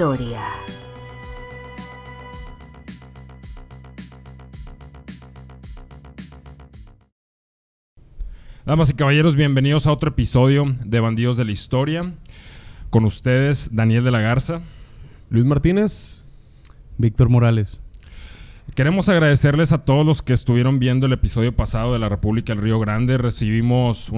Historia. Damas y caballeros, bienvenidos a otro episodio de Bandidos de la Historia. Con ustedes, Daniel de la Garza. Luis Martínez. Víctor Morales. Queremos agradecerles a todos los que estuvieron viendo el episodio pasado de la República del Río Grande. Recibimos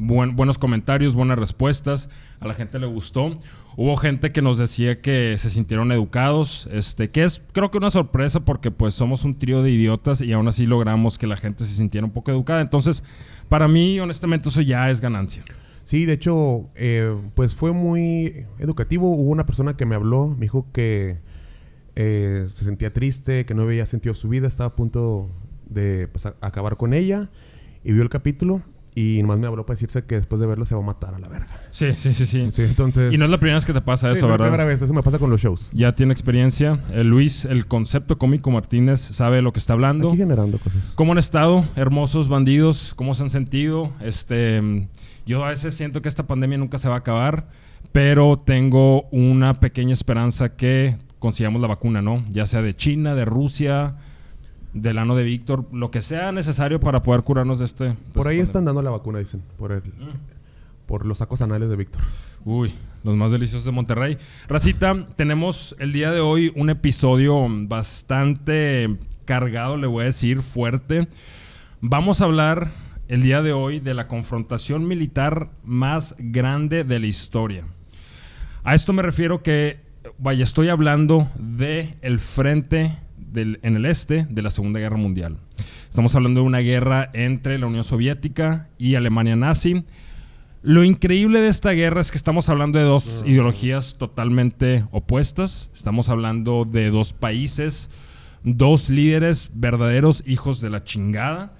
buenos comentarios, buenas respuestas. A la gente le gustó. Hubo gente que nos decía que se sintieron educados, este, que es creo que una sorpresa porque pues somos un trío de idiotas y aún así logramos que la gente se sintiera un poco educada. Entonces, para mí, honestamente, eso ya es ganancia. Sí, de hecho, eh, pues fue muy educativo. Hubo una persona que me habló, me dijo que eh, se sentía triste, que no había sentido su vida, estaba a punto de pues, acabar con ella y vio el capítulo y nomás me habló para decirse que después de verlo se va a matar a la verga. Sí, sí, sí, sí. entonces... Y no es la primera vez que te pasa eso, no ¿verdad? Es la primera vez, eso me pasa con los shows. Ya tiene experiencia. Eh, Luis, el concepto cómico Martínez, sabe de lo que está hablando. Aquí generando cosas. ¿Cómo han estado, hermosos bandidos? ¿Cómo se han sentido? Este, yo a veces siento que esta pandemia nunca se va a acabar, pero tengo una pequeña esperanza que consigamos la vacuna, ¿no? Ya sea de China, de Rusia, del ano de Víctor, lo que sea necesario para poder curarnos de este. Por ahí están dando la vacuna, dicen, por el, por los sacos anales de Víctor. Uy, los más deliciosos de Monterrey. Racita, tenemos el día de hoy un episodio bastante cargado, le voy a decir, fuerte. Vamos a hablar el día de hoy de la confrontación militar más grande de la historia. A esto me refiero que, vaya, estoy hablando de el frente del, en el este de la Segunda Guerra Mundial. Estamos hablando de una guerra entre la Unión Soviética y Alemania nazi. Lo increíble de esta guerra es que estamos hablando de dos ideologías totalmente opuestas. Estamos hablando de dos países, dos líderes verdaderos hijos de la chingada.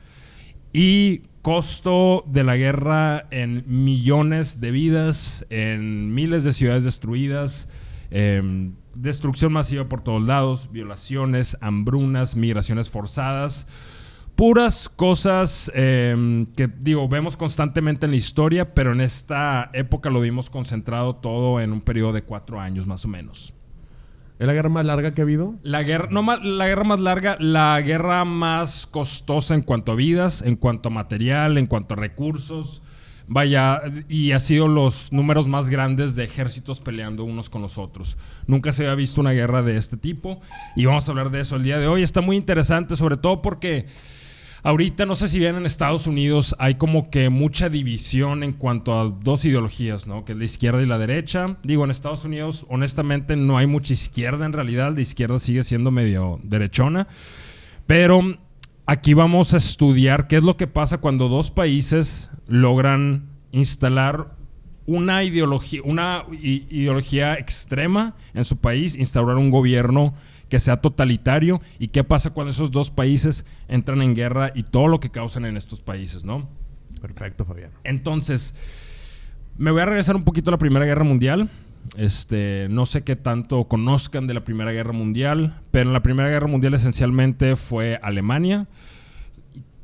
Y costo de la guerra en millones de vidas, en miles de ciudades destruidas, eh, destrucción masiva por todos lados, violaciones, hambrunas, migraciones forzadas, puras cosas eh, que digo, vemos constantemente en la historia, pero en esta época lo vimos concentrado todo en un periodo de cuatro años más o menos. ¿Es la guerra más larga que ha habido? La guerra, no la guerra más larga, la guerra más costosa en cuanto a vidas, en cuanto a material, en cuanto a recursos. Vaya, y ha sido los números más grandes de ejércitos peleando unos con los otros. Nunca se había visto una guerra de este tipo y vamos a hablar de eso el día de hoy. Está muy interesante, sobre todo porque ahorita, no sé si bien en Estados Unidos hay como que mucha división en cuanto a dos ideologías, ¿no? Que es la izquierda y la derecha. Digo, en Estados Unidos, honestamente, no hay mucha izquierda en realidad. La izquierda sigue siendo medio derechona. Pero aquí vamos a estudiar qué es lo que pasa cuando dos países logran instalar una ideología, una ideología extrema en su país, instaurar un gobierno que sea totalitario y qué pasa cuando esos dos países entran en guerra y todo lo que causan en estos países, ¿no? Perfecto, Fabián. Entonces, me voy a regresar un poquito a la Primera Guerra Mundial. Este, no sé qué tanto conozcan de la Primera Guerra Mundial, pero en la Primera Guerra Mundial esencialmente fue Alemania,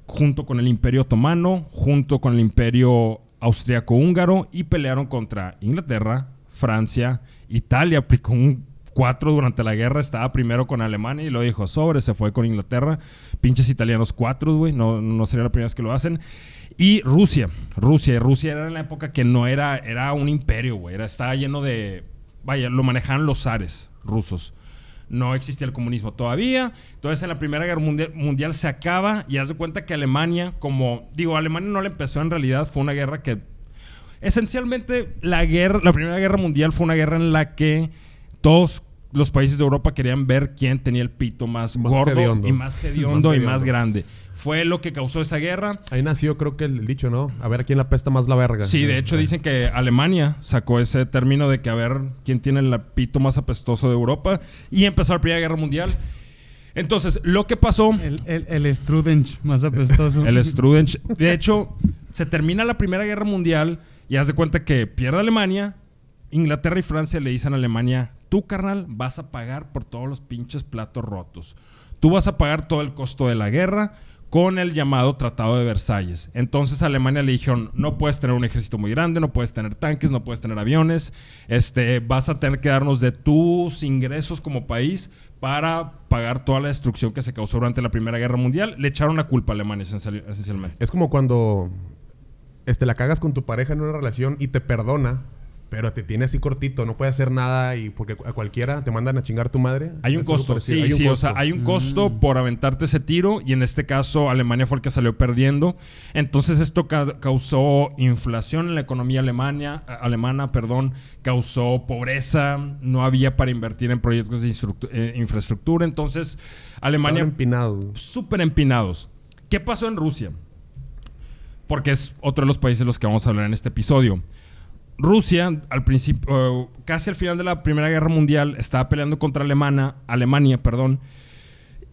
junto con el Imperio Otomano, junto con el Imperio Austriaco-Húngaro, y pelearon contra Inglaterra, Francia, Italia, aplicó un 4 durante la guerra, estaba primero con Alemania y lo dijo sobre, se fue con Inglaterra, pinches italianos 4, güey, no, no sería la primera que lo hacen. Y Rusia, Rusia, Rusia era en la época que no era, era un imperio, güey, estaba lleno de, vaya, lo manejaban los zares rusos. No existía el comunismo todavía. Entonces en la Primera Guerra mundial, mundial, se acaba y haz de cuenta que Alemania, como digo, Alemania no le empezó en realidad, fue una guerra que esencialmente la guerra, la Primera Guerra Mundial fue una guerra en la que todos los países de Europa querían ver quién tenía el pito más, Más gordo y más hediondo y más grande. Fue lo que causó esa guerra. Ahí nació, creo que el dicho, ¿no? A ver a quién la pesta más la verga. Sí, de hecho dicen que Alemania sacó ese término de que a ver quién tiene el pito más apestoso de Europa y empezó la Primera Guerra Mundial. Entonces, lo que pasó, El, el, el Strudench más apestoso. el Strudench, de hecho, se termina la Primera Guerra Mundial y haz de cuenta que pierde Alemania, Inglaterra y Francia le dicen a Alemania, tú carnal vas a pagar por todos los pinches platos rotos. Tú vas a pagar todo el costo de la guerra con el llamado Tratado de Versalles. Entonces a Alemania le dijeron, no puedes tener un ejército muy grande, no puedes tener tanques, no puedes tener aviones, este, vas a tener que darnos de tus ingresos como país para pagar toda la destrucción que se causó durante la Primera Guerra Mundial. Le echaron la culpa a Alemania esencial- esencialmente. Es como cuando este, la cagas con tu pareja en una relación y te perdona, pero te tiene así cortito, no puede hacer nada y porque a cualquiera te mandan a chingar tu madre. Hay un costo, sí, Hay un sí, o costo. sea, hay un costo por aventarte ese tiro y en este caso Alemania fue el que salió perdiendo. Entonces esto ca- causó inflación en la economía alemania, alemana, perdón, causó pobreza, no había para invertir en proyectos de eh, infraestructura, entonces Alemania Estaban empinados. súper empinados. ¿Qué pasó en Rusia? Porque es otro de los países de los que vamos a hablar en este episodio. Rusia, al principio, eh, casi al final de la Primera Guerra Mundial, estaba peleando contra Alemania, Alemania, perdón.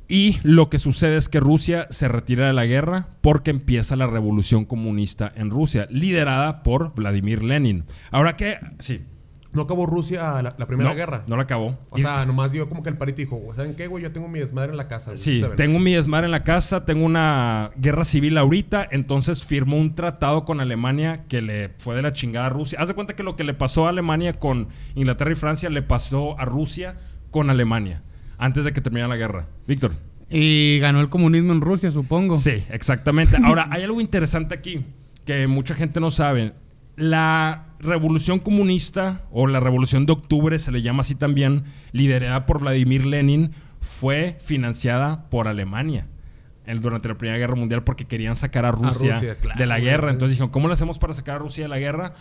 Y lo que sucede es que Rusia se retira de la guerra porque empieza la revolución comunista en Rusia, liderada por Vladimir Lenin. Ahora que, sí, No acabó Rusia la, la primera no, guerra. no la acabó. O sea, nomás dio como que el parito dijo, ¿saben qué, güey? Yo tengo mi desmadre en la casa. güey. Sí, tengo mi desmadre en la casa, tengo una guerra civil ahorita, entonces firmó un tratado con Alemania que le fue de la chingada a Rusia. Haz de cuenta que lo que le pasó a Alemania con Inglaterra y Francia le pasó a Rusia con Alemania, antes de que terminara la guerra. Víctor. Y ganó el comunismo en Rusia, supongo. Sí, exactamente. Ahora, hay algo interesante aquí que mucha gente no sabe. La revolución comunista o la revolución de octubre, se le llama así también, liderada por Vladimir Lenin, fue financiada por Alemania durante la Primera Guerra Mundial porque querían sacar a Rusia, Rusia, claro, de la guerra. Entonces dijeron, ¿cómo le hacemos para sacar a Rusia de la guerra?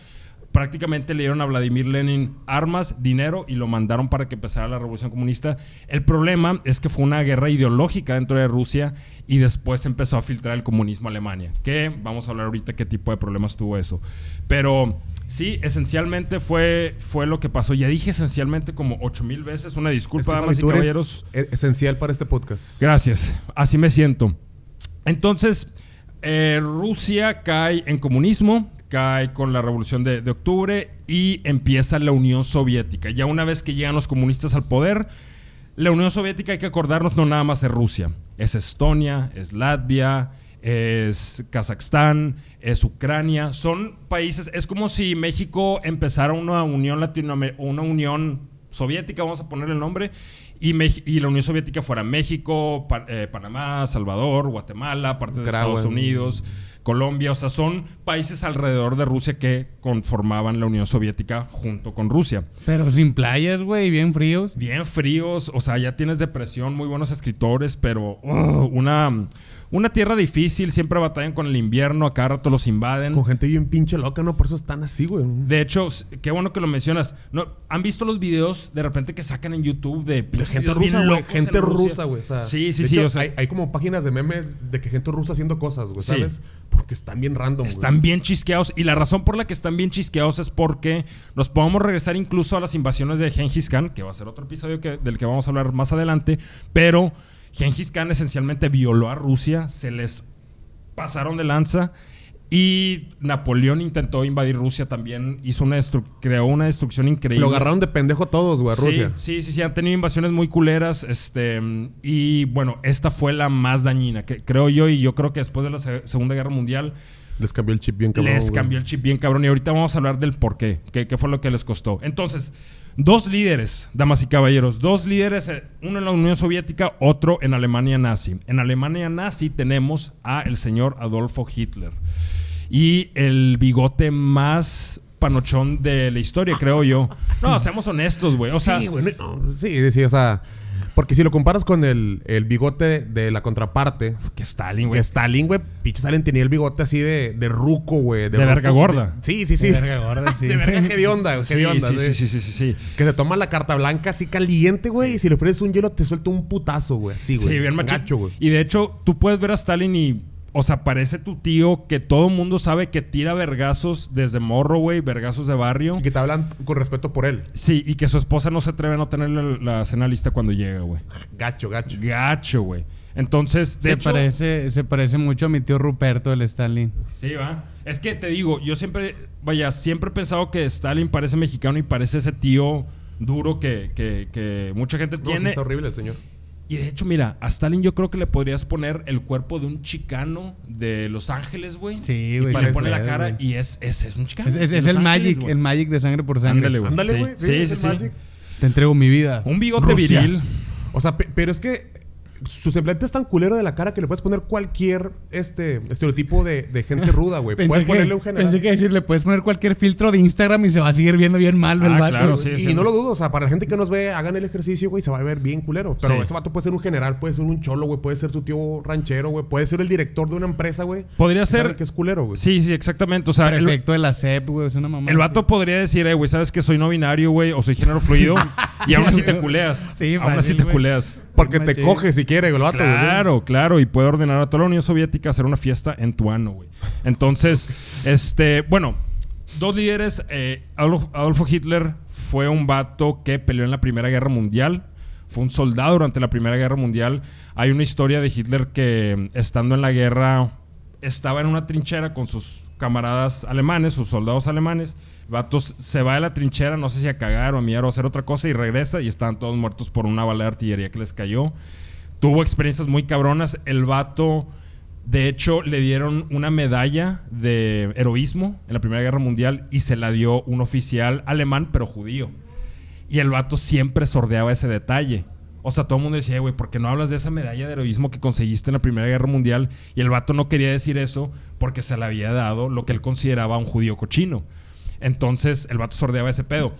Prácticamente le dieron a Vladimir Lenin armas, dinero y lo mandaron para que empezara la revolución comunista. El problema es que fue una guerra ideológica dentro de Rusia y después empezó a filtrar el comunismo a Alemania. Que vamos a hablar ahorita qué tipo de problemas tuvo eso. Pero sí, esencialmente fue, fue lo que pasó. Ya dije esencialmente como ocho mil veces. Una disculpa, damas y tú caballeros. e- esencial para este podcast. Gracias, así me siento. Entonces, eh, Rusia cae en comunismo, cae con la revolución de, de octubre y empieza la Unión Soviética. Ya una vez que llegan los comunistas al poder, la Unión Soviética hay que acordarnos no nada más es Rusia, es Estonia, es Latvia, es Kazajstán, es Ucrania, son países, es como si México empezara una unión latinoamericana, una unión soviética, vamos a ponerle el nombre, y, Mex- y la Unión Soviética fuera México, Pa- eh, Panamá, Salvador, Guatemala, partes de. Estados Unidos, Colombia, o sea, son países alrededor de Rusia que conformaban la Unión Soviética junto con Rusia. Pero sin playas, güey, bien fríos. Bien fríos, o sea, ya tienes depresión, muy buenos escritores, pero oh, una, una tierra difícil, siempre batallan con el invierno, a cada rato los invaden. Con gente bien pinche loca, ¿no? Por eso están así, güey. De hecho, qué bueno que lo mencionas. No, ¿Han visto los videos de repente que sacan en YouTube de De gente rusa, güey. Gente rusa, güey. O sea, sí, sí, de sí. hecho, o sea, hay, hay como páginas de memes de que gente rusa haciendo cosas, güey, Sí. ¿sabes? Porque están bien random, güey. Están bien chisqueados. Y la razón por la que están bien chisqueados es porque nos podemos regresar incluso a las invasiones de Genghis Khan, que va a ser otro episodio que- del que vamos a hablar más adelante. Pero Genghis Khan esencialmente violó a Rusia, se les pasaron de lanza. Y Napoleón intentó invadir Rusia también, hizo una creó una destrucción increíble. Lo agarraron de pendejo todos, güey, a Rusia. Sí, sí, sí, sí, han tenido invasiones muy culeras. Este, y bueno, esta fue la más dañina, que creo yo, y yo creo que después de la Se- Segunda Guerra Mundial Les cambió el chip bien cabrón. les güey. cambió el chip bien cabrón. Y ahorita vamos a hablar del por qué, qué, qué fue lo que les costó. Entonces, dos líderes, damas y caballeros, dos líderes, eh, uno en la Unión Soviética, otro en Alemania nazi. En Alemania nazi tenemos a el señor Adolfo Hitler. Y el bigote más panochón de la historia, creo yo. No, seamos honestos, güey. O sea, sí, sí, sí, o sea... Porque si lo comparas con el, el bigote de la contraparte... que Stalin, Que güey. Stalin, güey, pinche Stalin tenía el bigote así de, de ruco, güey. De verga gorda. de- sí, sí, sí. De verga gorda, sí. De verga hedionda, güey, Sí, hedionda, sí, sí. sí, sí, sí, sí. Que se toma la carta blanca así caliente, güey. Y si le ofreces un hielo, te suelta un putazo, güey. Así, güey. Sí, bien. Gacho, güey. Y de hecho, tú puedes ver a Stalin y. O sea, parece tu tío que todo el mundo sabe que tira vergazos desde morro, güey, vergazos de barrio. Y que te hablan con respeto por él. Sí, y que su esposa no se atreve a no tener la, la cena lista cuando llega, güey. Gacho, gacho. Gacho, güey. Entonces, de Se, hecho. parece, se parece mucho a mi tío Ruperto, el Stalin. Sí, va. Es que te digo, yo siempre, vaya, siempre he pensado que Stalin parece mexicano y parece ese tío duro que, que, que mucha gente No, sí tiene. está horrible el señor. Y de hecho, mira, a Stalin yo creo que le podrías poner el cuerpo de un chicano de Los Ángeles, güey. Sí, Y güey, le pone la cara güey. y es, es, es un chicano. Es, es- el Ángeles, Magic, güey. el Magic de sangre por sangre. Ándale, güey. Ándale, Sí, güey. sí, sí. Te entrego mi vida. Un bigote Rusia. viril. O sea, pe- pero es que su semblante es tan culero de la cara que le puedes poner cualquier este estereotipo de, de gente ruda, güey. Puedes que, ponerle un general. pensé que decirle, puedes poner cualquier filtro de Instagram y se va a seguir viendo bien mal, el Ah, vato. claro, sí. y no lo dudo, o sea, para la gente que nos ve, hagan el ejercicio, güey, se va a ver bien culero. Pero Sí. ese vato puede ser un general, puede ser un cholo, güey, puede ser tu tío ranchero, güey, puede ser el director de una empresa, güey. Podría Y ser- que es culero, güey. Sí, sí, exactamente. O sea, el, Prefecto de la CEP, güey, es una mamá. el vato podría decir, eh, güey, sabes que soy no binario, güey, o soy género fluido. y aún así te culeas. Sí, aún así fácil, te güey. culeas. Porque te coge si quiere, el vato, güey. Claro, claro, y puede ordenar a toda la Unión Soviética hacer una fiesta en tu ano, güey. Entonces, este, bueno, dos líderes, eh, Adolf- Adolfo Hitler fue un vato que peleó en la Primera Guerra Mundial, fue un soldado durante la Primera Guerra Mundial. Hay una historia de Hitler que estando en la guerra estaba en una trinchera con sus camaradas alemanes, sus soldados alemanes. El vato s- se va de la trinchera, no sé si a cagar o a mirar o a hacer otra cosa, y regresa y están todos muertos por una bala de artillería que les cayó. Tuvo experiencias muy cabronas. El vato, de hecho, le dieron una medalla de heroísmo en la Primera Guerra Mundial y se la dio un oficial alemán, pero judío. Y el vato siempre sordeaba ese detalle. O sea, todo el mundo decía, "Eh, güey, ¿por qué no hablas de esa medalla de heroísmo que conseguiste en la Primera Guerra Mundial? Y el vato no quería decir eso porque se le había dado lo que él consideraba un judío cochino. Entonces, el vato sordeaba ese pedo.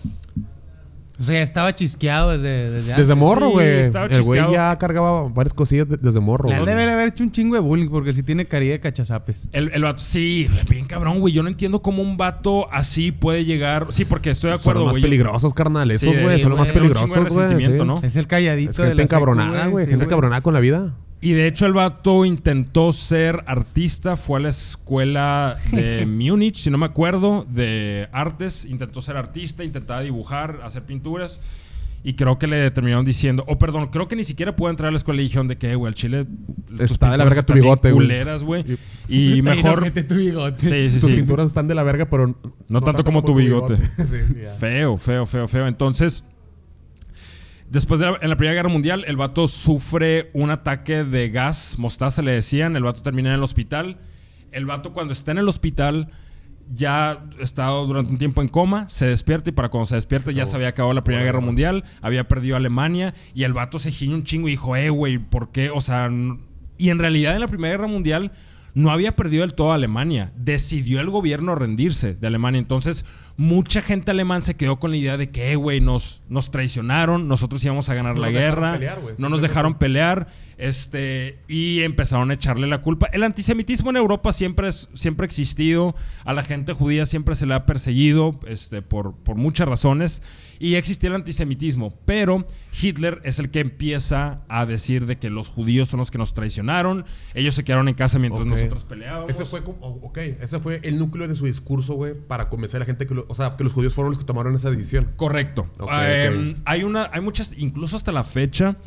O sea, estaba chisqueado desde, desde Desde morro, Sí, güey. estaba el güey chisqueado. ya cargaba varias cosillas de- desde morro, Le han güey. de haber hecho un chingo de bullying porque sí tiene carilla de cachazapes. El, el vato, sí, bien cabrón, güey. Yo no entiendo cómo un vato así puede llegar. Sí, porque estoy de Son acuerdo, los más güey. peligrosos, carnal. Sí, Esos, güey, sí, son los más güey, un chingo de peligrosos, güey. resentimiento, sí. ¿no? Es el calladito Es de la gente secu, encabronada, güey. Sí, Gente encabronada con la vida. Y de hecho, el vato intentó ser artista. Fue a la escuela de Múnich, si no me acuerdo, de artes. Intentó ser artista, intentaba dibujar, hacer pinturas. Y creo que le terminaron diciendo, o perdón, creo que ni siquiera pudo entrar a la escuela y dijeron de que, "Eh, güey, al chile. Está de la verga tu bigote, güey". culeras, güey. Y mejor. tu bigote. Sí, sí, Tus sí. pinturas están de la verga, pero... No, tanto como tu bigote. sí. Feo, feo, feo, feo. Entonces, después de la, en la Primera Guerra Mundial, el vato sufre un ataque de gas, mostaza le decían, el vato termina en el hospital. El vato cuando está en el hospital ya estado durante un tiempo en coma, se despierta y para cuando se despierta ya se había acabado la Primera Guerra Mundial, había perdido Alemania y el vato se giñó un chingo y dijo, eh, güey, ¿por qué? O sea, y en realidad en la Primera Guerra Mundial no había perdido del todo Alemania. Decidió el gobierno rendirse de Alemania. Entonces, mucha gente alemán se quedó con la idea de que, "Eh, güey, nos, nos traicionaron, nosotros íbamos a ganar No la guerra, pelear, no nos dejaron pelear, este, y empezaron a echarle la culpa. El antisemitismo en Europa siempre, es, siempre ha existido, a la gente judía siempre se le ha perseguido este, por, por muchas razones, y existía el antisemitismo, pero Hitler es el que empieza a decir de que los judíos son los que nos traicionaron, ellos se quedaron en casa mientras nosotros peleábamos. Ese fue como, oh, ok, ese fue el núcleo de su discurso, güey, para convencer a la gente que, lo- o sea, que los judíos fueron los que tomaron esa decisión. Correcto. Ok, Em. Hay una, hay muchas, incluso hasta la fecha,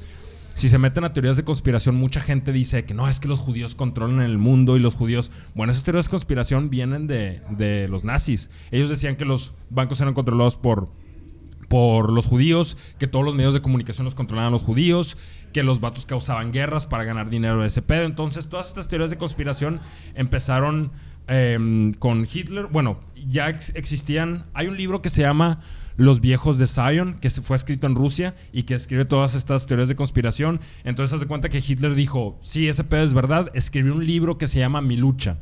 si se meten a teorías de conspiración, mucha gente dice que no, es que los judíos controlan el mundo y los judíos. Bueno, esas teorías de conspiración vienen de, de los nazis. Ellos decían que los bancos eran controlados por, por los judíos, que todos los medios de comunicación los controlaban los judíos, que los vatos causaban guerras para ganar dinero de ese pedo. Entonces, todas estas teorías de conspiración empezaron em, con Hitler. Bueno, ya ex- existían. Hay un libro que se llama Los viejos de Zion, que fue escrito en Rusia y que escribe todas estas teorías de conspiración. Entonces, haz de cuenta que Hitler dijo: Sí, ese pedo es verdad. Escribió un libro que se llama Mi lucha.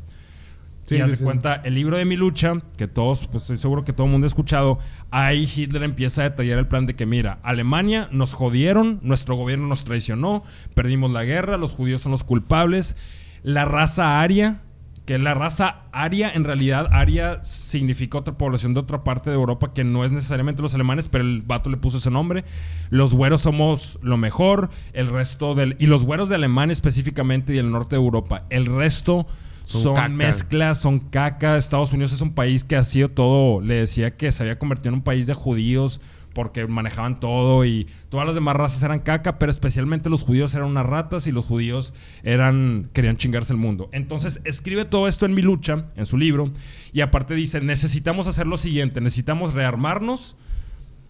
Sí, y sí, sí. cuenta, el libro de mi lucha, que todos, pues estoy seguro que todo el mundo ha escuchado, ahí Hitler empieza a detallar el plan de que, mira, Alemania nos jodieron, nuestro gobierno nos traicionó, perdimos la guerra, los judíos son los culpables, la raza aria, que la raza aria, en realidad, aria significa otra población de otra parte de Europa que no es necesariamente los alemanes, pero el vato le puso ese nombre. Los güeros somos lo mejor, el resto del... Y los güeros de Alemania específicamente y el norte de Europa, el resto Son son, mezclas, son caca. Estados Unidos es un país que ha sido todo, le decía que se había convertido en un país de judíos porque manejaban todo y todas las demás razas eran caca, pero especialmente los judíos eran unas ratas y los judíos eran querían chingarse el mundo. Entonces escribe todo esto en mi lucha, en su libro, y aparte dice, necesitamos hacer lo siguiente, necesitamos rearmarnos,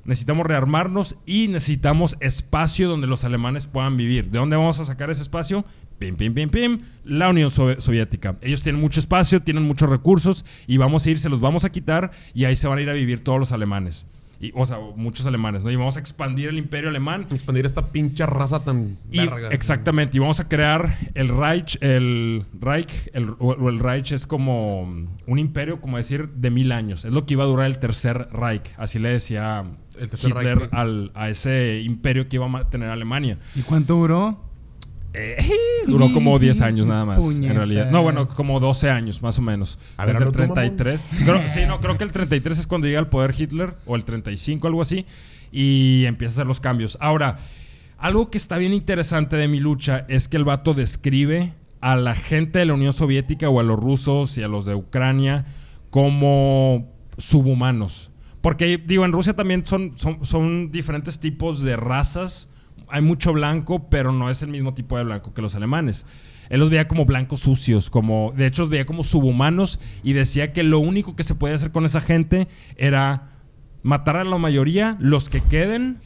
necesitamos rearmarnos y necesitamos espacio donde los alemanes puedan vivir. ¿De dónde vamos a sacar ese espacio? Pim, pim, pim, pim. La Unión Sovi- Soviética. Ellos tienen mucho espacio, tienen muchos recursos y vamos a ir, se los vamos a quitar y ahí se van a ir a vivir todos los alemanes. Y, o sea, muchos alemanes, ¿no? Y vamos a expandir el imperio alemán Expandir esta pinche raza tan y- verga. exactamente, y vamos a crear el Reich, el Reich, el, o- el Reich es como un imperio, como decir, de mil años. Es lo que iba a durar el tercer Reich, así le decía El tercer Hitler Reich, sí. al- a ese imperio que iba a tener Alemania. ¿Y cuánto duró? Eh, duró como 10 años nada más, en realidad. No, bueno, como 12 años más o menos. A ver, Desde el hazlo tú, mamón. 33. Creo- sí, no, creo que el 33 es cuando llega al poder Hitler, o el 35, algo así, y empieza a hacer los cambios. Ahora, algo que está bien interesante de mi lucha es que el vato describe a la gente de la Unión Soviética o a los rusos y a los de Ucrania como subhumanos. Porque, digo, en Rusia también son, son, son diferentes tipos de razas. Hay mucho blanco, pero no es el mismo tipo de blanco que los alemanes. Él los veía como blancos sucios, como, de hecho los veía como subhumanos y decía que lo único que se podía hacer con esa gente era matar a la mayoría, los que queden,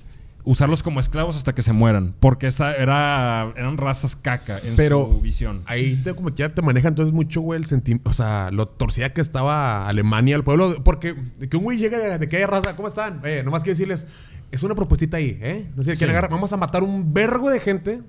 usarlos como esclavos hasta que se mueran, porque esa era, eran razas caca en Pero su visión. ahí te, como que ya te maneja entonces mucho, güey, el sentimiento. O sea, lo torcida que estaba Alemania, el pueblo. Porque de que un güey llega de, de que hay raza, ¿cómo están? Eh, nomás quiero decirles, es una propuestita ahí, ¿eh? No sé, Sí. agarrar. Vamos a matar un vergo de gente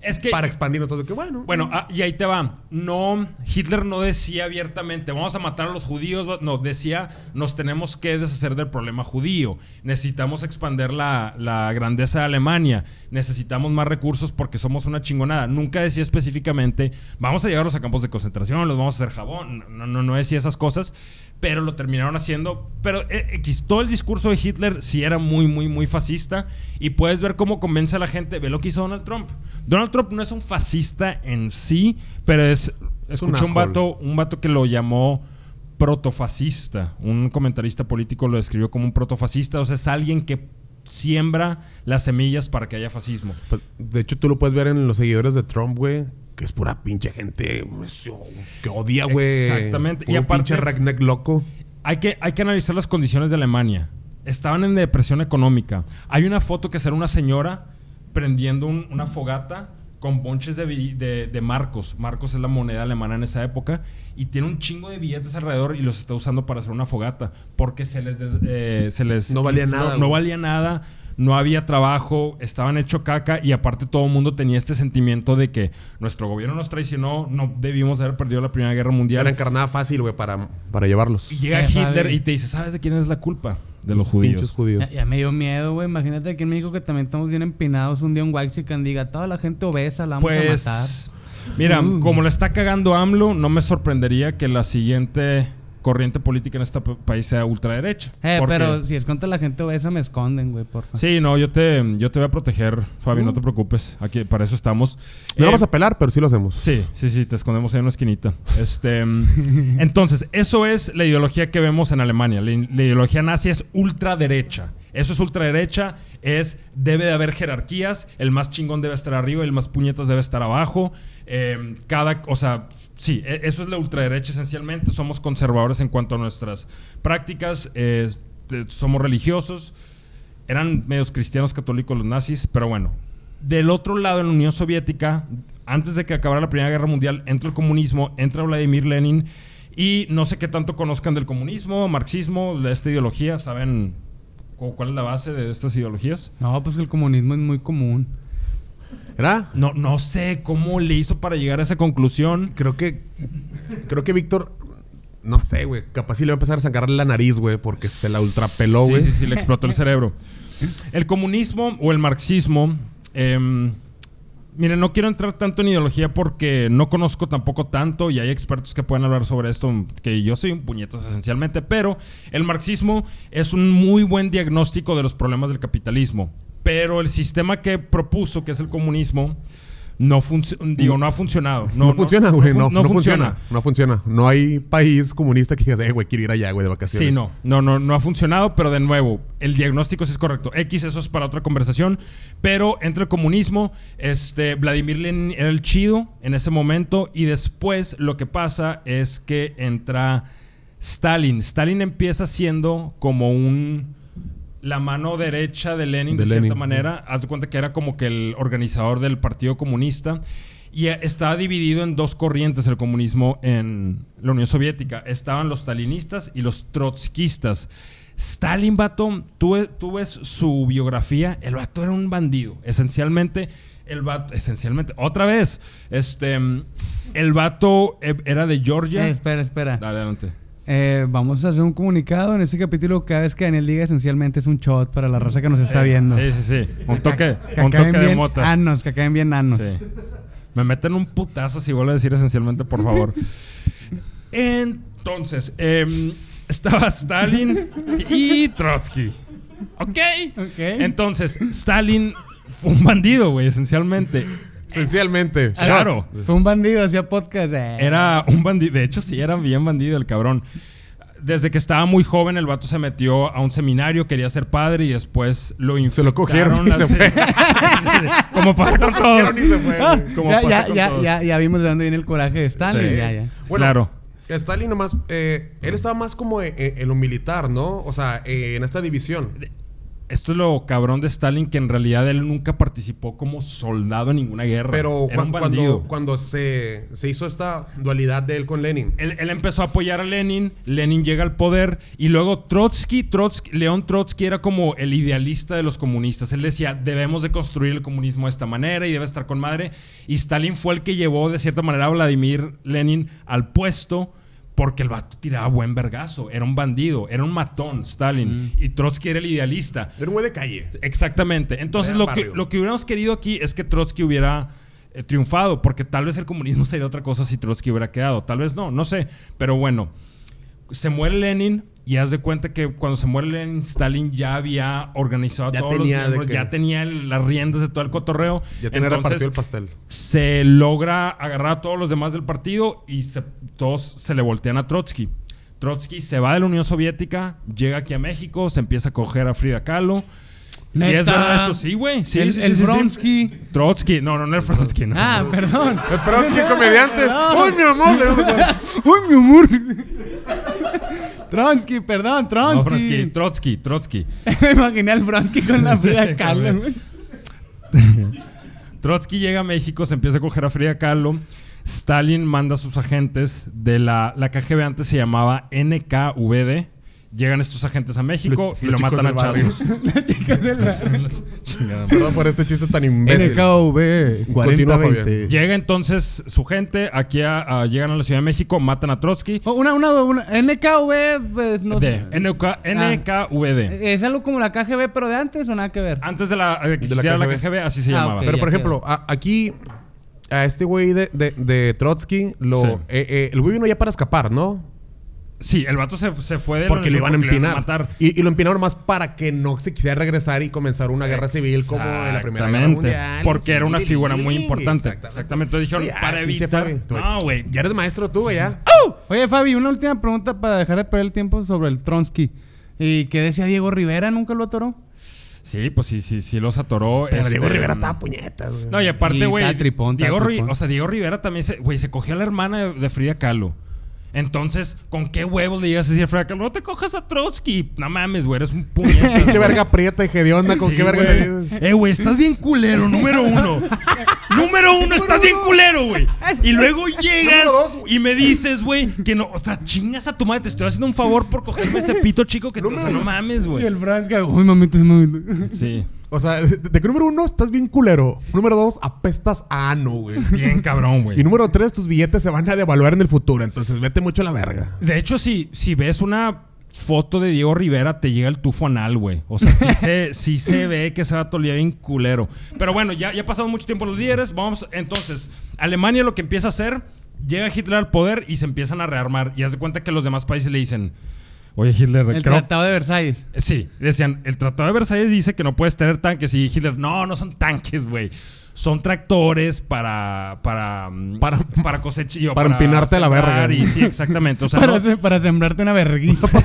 Es que para expandir. Entonces, que bueno. Bueno, ah, y ahí te va. No, Hitler no decía abiertamente, vamos a matar a los judíos. No, decía, nos tenemos que deshacer del problema judío. Necesitamos expandir la, la grandeza de Alemania. Necesitamos más recursos porque somos una chingonada. Nunca decía específicamente, vamos a llevarlos a campos de concentración, los vamos a hacer jabón. No, no, no decía esas cosas. Pero lo terminaron haciendo. Pero eh, todo el discurso de Hitler sí era muy, muy, muy fascista. Y puedes ver cómo convence a la gente. Ve lo que hizo Donald Trump. Donald Trump no es un fascista en sí, pero es. Es un Escuché un, asshole. vato, un vato que lo llamó protofascista. Un comentarista político lo describió como un protofascista. O sea, es alguien que siembra las semillas para que haya fascismo. Pues, de hecho, tú lo puedes ver en los seguidores de Trump, güey. Que es pura pinche gente pues, que odia, güey. Exactamente. Y aparte- pinche redneck loco. Hay que, hay que analizar las condiciones de Alemania. Estaban en depresión económica. Hay una foto que será una señora prendiendo un- una fogata con bonches de, de- de marcos. Marcos es la moneda alemana en esa época. Y tiene un chingo de billetes alrededor y los está usando para hacer una fogata. Porque se les... eh, se les No valía nada, No valía nada. No había trabajo. Estaban hecho caca. Y aparte todo el mundo tenía este sentimiento de que nuestro gobierno nos traicionó. No debimos haber perdido la Primera Guerra Mundial. Era encarnada fácil, güey, para, para llevarlos. Y llega Hitler y te dice, ¿sabes de quién es la culpa? De los Pinches judíos. judíos. Ya, ya me dio miedo, güey. Imagínate aquí en México que también estamos bien empinados. Un día un Waxican diga, toda la gente obesa la vamos a matar. Pues, mira, Uh. como le está cagando AMLO, no me sorprendería que la siguiente corriente política en este pa- país sea ultraderecha. Eh, Porque- pero si es contra la gente obesa me esconden, güey, porfa. Sí, no, yo te, yo te voy a proteger, Fabi, no te preocupes. Aquí, para eso estamos. No Eh, lo vamos a pelar, pero sí lo hacemos. Sí, sí, sí, te escondemos ahí en una esquinita. Este, mm, entonces, eso es la ideología que vemos en Alemania. La, la ideología nazi es ultraderecha. Eso es ultraderecha, es debe de haber jerarquías, el más chingón debe estar arriba, el más puñetas debe estar abajo. Eh, cada, o sea, sí, e- eso es la ultraderecha esencialmente. Somos conservadores en cuanto a nuestras prácticas, eh, somos religiosos. Eran medios cristianos católicos los nazis, pero bueno. Del otro lado, en la Unión Soviética, antes de que acabara la Primera Guerra Mundial, entra el comunismo, entra Vladimir Lenin, y no sé qué tanto conozcan del comunismo, marxismo, de esta ideología, ¿saben cu- cuál es la base de estas ideologías? No, pues que el comunismo es muy común. ¿Era? No, no sé cómo le hizo para llegar a esa conclusión. Creo que. Creo que Víctor. No sé, güey. Capaz sí le va a empezar a sangrarle la nariz, güey, porque se la ultrapeló, Sí, güey. sí, sí, le explotó el cerebro. El comunismo o el marxismo. em, miren, no quiero entrar tanto en ideología porque no conozco tampoco tanto y hay expertos que pueden hablar sobre esto, que yo soy un puñetas esencialmente, pero el marxismo es un muy buen diagnóstico de los problemas del capitalismo. Pero el sistema que propuso, que es el comunismo, no, digo, no ha funcionado. No, funciona, güey. No, no funciona. No funciona. No hay país comunista que digas, eh, güey, quiero ir allá, güey, de vacaciones. Sí, no, no, no, no ha funcionado, pero de nuevo, el diagnóstico sí es correcto. X, eso es para otra conversación, pero entre el comunismo, este, Vladimir Lenin era el chido en ese momento y después lo que pasa es que entra Stalin. Stalin empieza siendo como un la mano derecha de Lenin, De de, cierta Lenin. manera. Haz de cuenta que era como que el organizador del Partido Comunista. Y eh, estaba dividido en dos corrientes el comunismo en la Unión Soviética. Estaban los stalinistas y los trotskistas. Stalin, vato, tú, tú ves su biografía, el vato era un bandido. Esencialmente, el vato, esencialmente, otra vez, este, el vato eh, era de Georgia. Eh, espera, espera. Dale, adelante. Eh, vamos a hacer un comunicado en este capítulo. Cada vez que Daniel diga esencialmente es un shot para la raza que nos está viendo. Sí, sí, sí. Un toque, Que un toque de mota. anos, que acaben bien anos. Sí. Me meten un putazo si vuelvo a decir esencialmente, por favor. Entonces, em, estaba Stalin y Trotsky. ¿Ok? Ok. Entonces, Stalin fue un bandido, güey, esencialmente. Esencialmente. Claro. Fue un bandido, hacía podcast. eh. Era un bandido. De hecho, sí, era bien bandido el cabrón. Desde que estaba muy joven, el vato se metió a un seminario, quería ser padre y después lo Se lo cogieron y se fue. Como pasa con todos. y se fue. Como ya, pasa ya, con ya, todos. ya, ya vimos de dónde viene el coraje de Stalin. Sí. Ya, ya. Bueno, Claro. Stalin nomás, eh, él estaba más como en, en lo militar, ¿no? O sea, eh, en esta división. Esto es lo cabrón de Stalin, que en realidad él nunca participó como soldado en ninguna guerra. Pero Era un cuando, cuando se, se hizo esta dualidad de él con Lenin. Él, él empezó a apoyar a Lenin, Lenin llega al poder y luego Trotsky, Trotsky, León Trotsky era como el idealista de los comunistas. Él decía, debemos de construir el comunismo de esta manera y debe estar con madre. Y Stalin fue el que llevó de cierta manera a Vladimir Lenin al puesto porque el vato tiraba buen vergazo, era un bandido, era un matón Stalin y Trotsky era el idealista. Era un güey de calle. Exactamente. Entonces, lo que, lo que hubiéramos querido aquí es que Trotsky hubiera eh, triunfado, porque tal vez el comunismo sería otra cosa si Trotsky hubiera quedado. Tal vez no, no sé. Pero bueno, se muere Lenin y haz de cuenta que cuando se muere Lenin, Stalin ya había organizado Ya todos tenía los de miembros, que- ya tenía el- las riendas de todo el cotorreo. Ya tenía repartido el pastel. se logra agarrar a todos los demás del partido y se- todos se le voltean a Trotsky. Trotsky se va de la Unión Soviética, llega aquí a México, se empieza a coger a Frida Kahlo. Y es verdad esto, sí, güey. Sí, el sí, el sí, sí, sí. Bronsky. Trotsky, no, no, no es Trotsky, no. Ah, perdón. Es que comediante. ¡Uy, mi amor! Uy, mi amor. Tronsky, perdón, No, Tronsky. Trotsky, Trotsky, Trotsky. Me imaginé al Bronsky con la Frida Kahlo. güey. Trotsky llega a México, se empieza a coger a Frida Kahlo. Stalin manda a sus agentes de la, la KGB, antes se llamaba NKVD. Llegan estos agentes a México Los- y los lo matan a chazos. Las chicas del barrio. Perdón por este chiste tan imbécil. NKV Continúa, 4020. Llega entonces su gente, aquí a- a- llegan a la Ciudad de México, matan a Trotsky. Oh, Una, una, una, NKV, pues, no de sé. Ah. NK, NKVD. ¿Es algo como la KGB, pero de antes o nada que ver? Antes de la, eh, que De la KGB. Así se Ah, llamaba. Pero, por ejemplo, a- aquí, a este güey de, de, de Trotsky, lo, Sí. eh, eh, el güey vino ya para escapar, ¿no? Sí, el vato se, se fue de Porque le iban a empinar. matar. Y, y lo empinaron más para que no se quisiera regresar y comenzar una guerra civil como en la Primera Guerra Exactamente. Mundial. Porque era una figura muy importante. exactamente. Exactamente. Entonces dijeron, Oye, ah, para evitar... Fabi, tú- No, güey. Ya eres maestro tú, güey, ya. Oye, Fabi, una última pregunta para dejar de perder el tiempo sobre el Tronsky. ¿Y qué decía Diego Rivera? ¿Nunca lo atoró? Sí, pues sí, sí, sí los atoró. Pero este, Diego Rivera estaba puñetas, güey. No, y aparte, güey. Diego, tripón. o sea, Diego Rivera también se, güey, se cogió a la hermana de, de Frida Kahlo. Entonces, ¿con qué huevos le llegas a decir Kahlo? No te cojas a Trotsky. No mames, güey, eres un puñetazo. Pinche verga prieta y hedionda, ¿con Sí, qué verga güey. le dices? Eh, güey, estás bien culero, número uno. número uno, estás bien culero, güey. Y luego llegas dos, y me dices, güey, que no, o sea, chingas a tu madre, te estoy haciendo un favor por cogerme ese pito chico que te, o sea, no mames, Y güey. el Franz, que, uy, mamita, mamita. Sí. O sea, de, de que número uno, estás bien culero. Número dos, apestas a ano, güey. Bien cabrón, güey. Y número tres, tus billetes se van a devaluar en el futuro. Entonces, vete mucho a la verga. De hecho, si, si ves una foto de Diego Rivera, te llega el tufo anal, güey. O sea, sí se, sí se ve que se va a tolear bien culero. Pero bueno, ya, ya ha pasado mucho tiempo los líderes. Vamos, entonces, Alemania lo que empieza a hacer, llega Hitler al poder y se empiezan a rearmar. Y haz de cuenta que los demás países le dicen, oye Hitler, El creo- Tratado de Versalles. Sí, decían, el Tratado de Versalles dice que no puedes tener tanques. Y Hitler, no, no son tanques, güey. Son tractores para para mm, Para- para cosechar y- para empinarte la verga. y sí exactamente o sea para, no- se- para sembrarte una verguiza.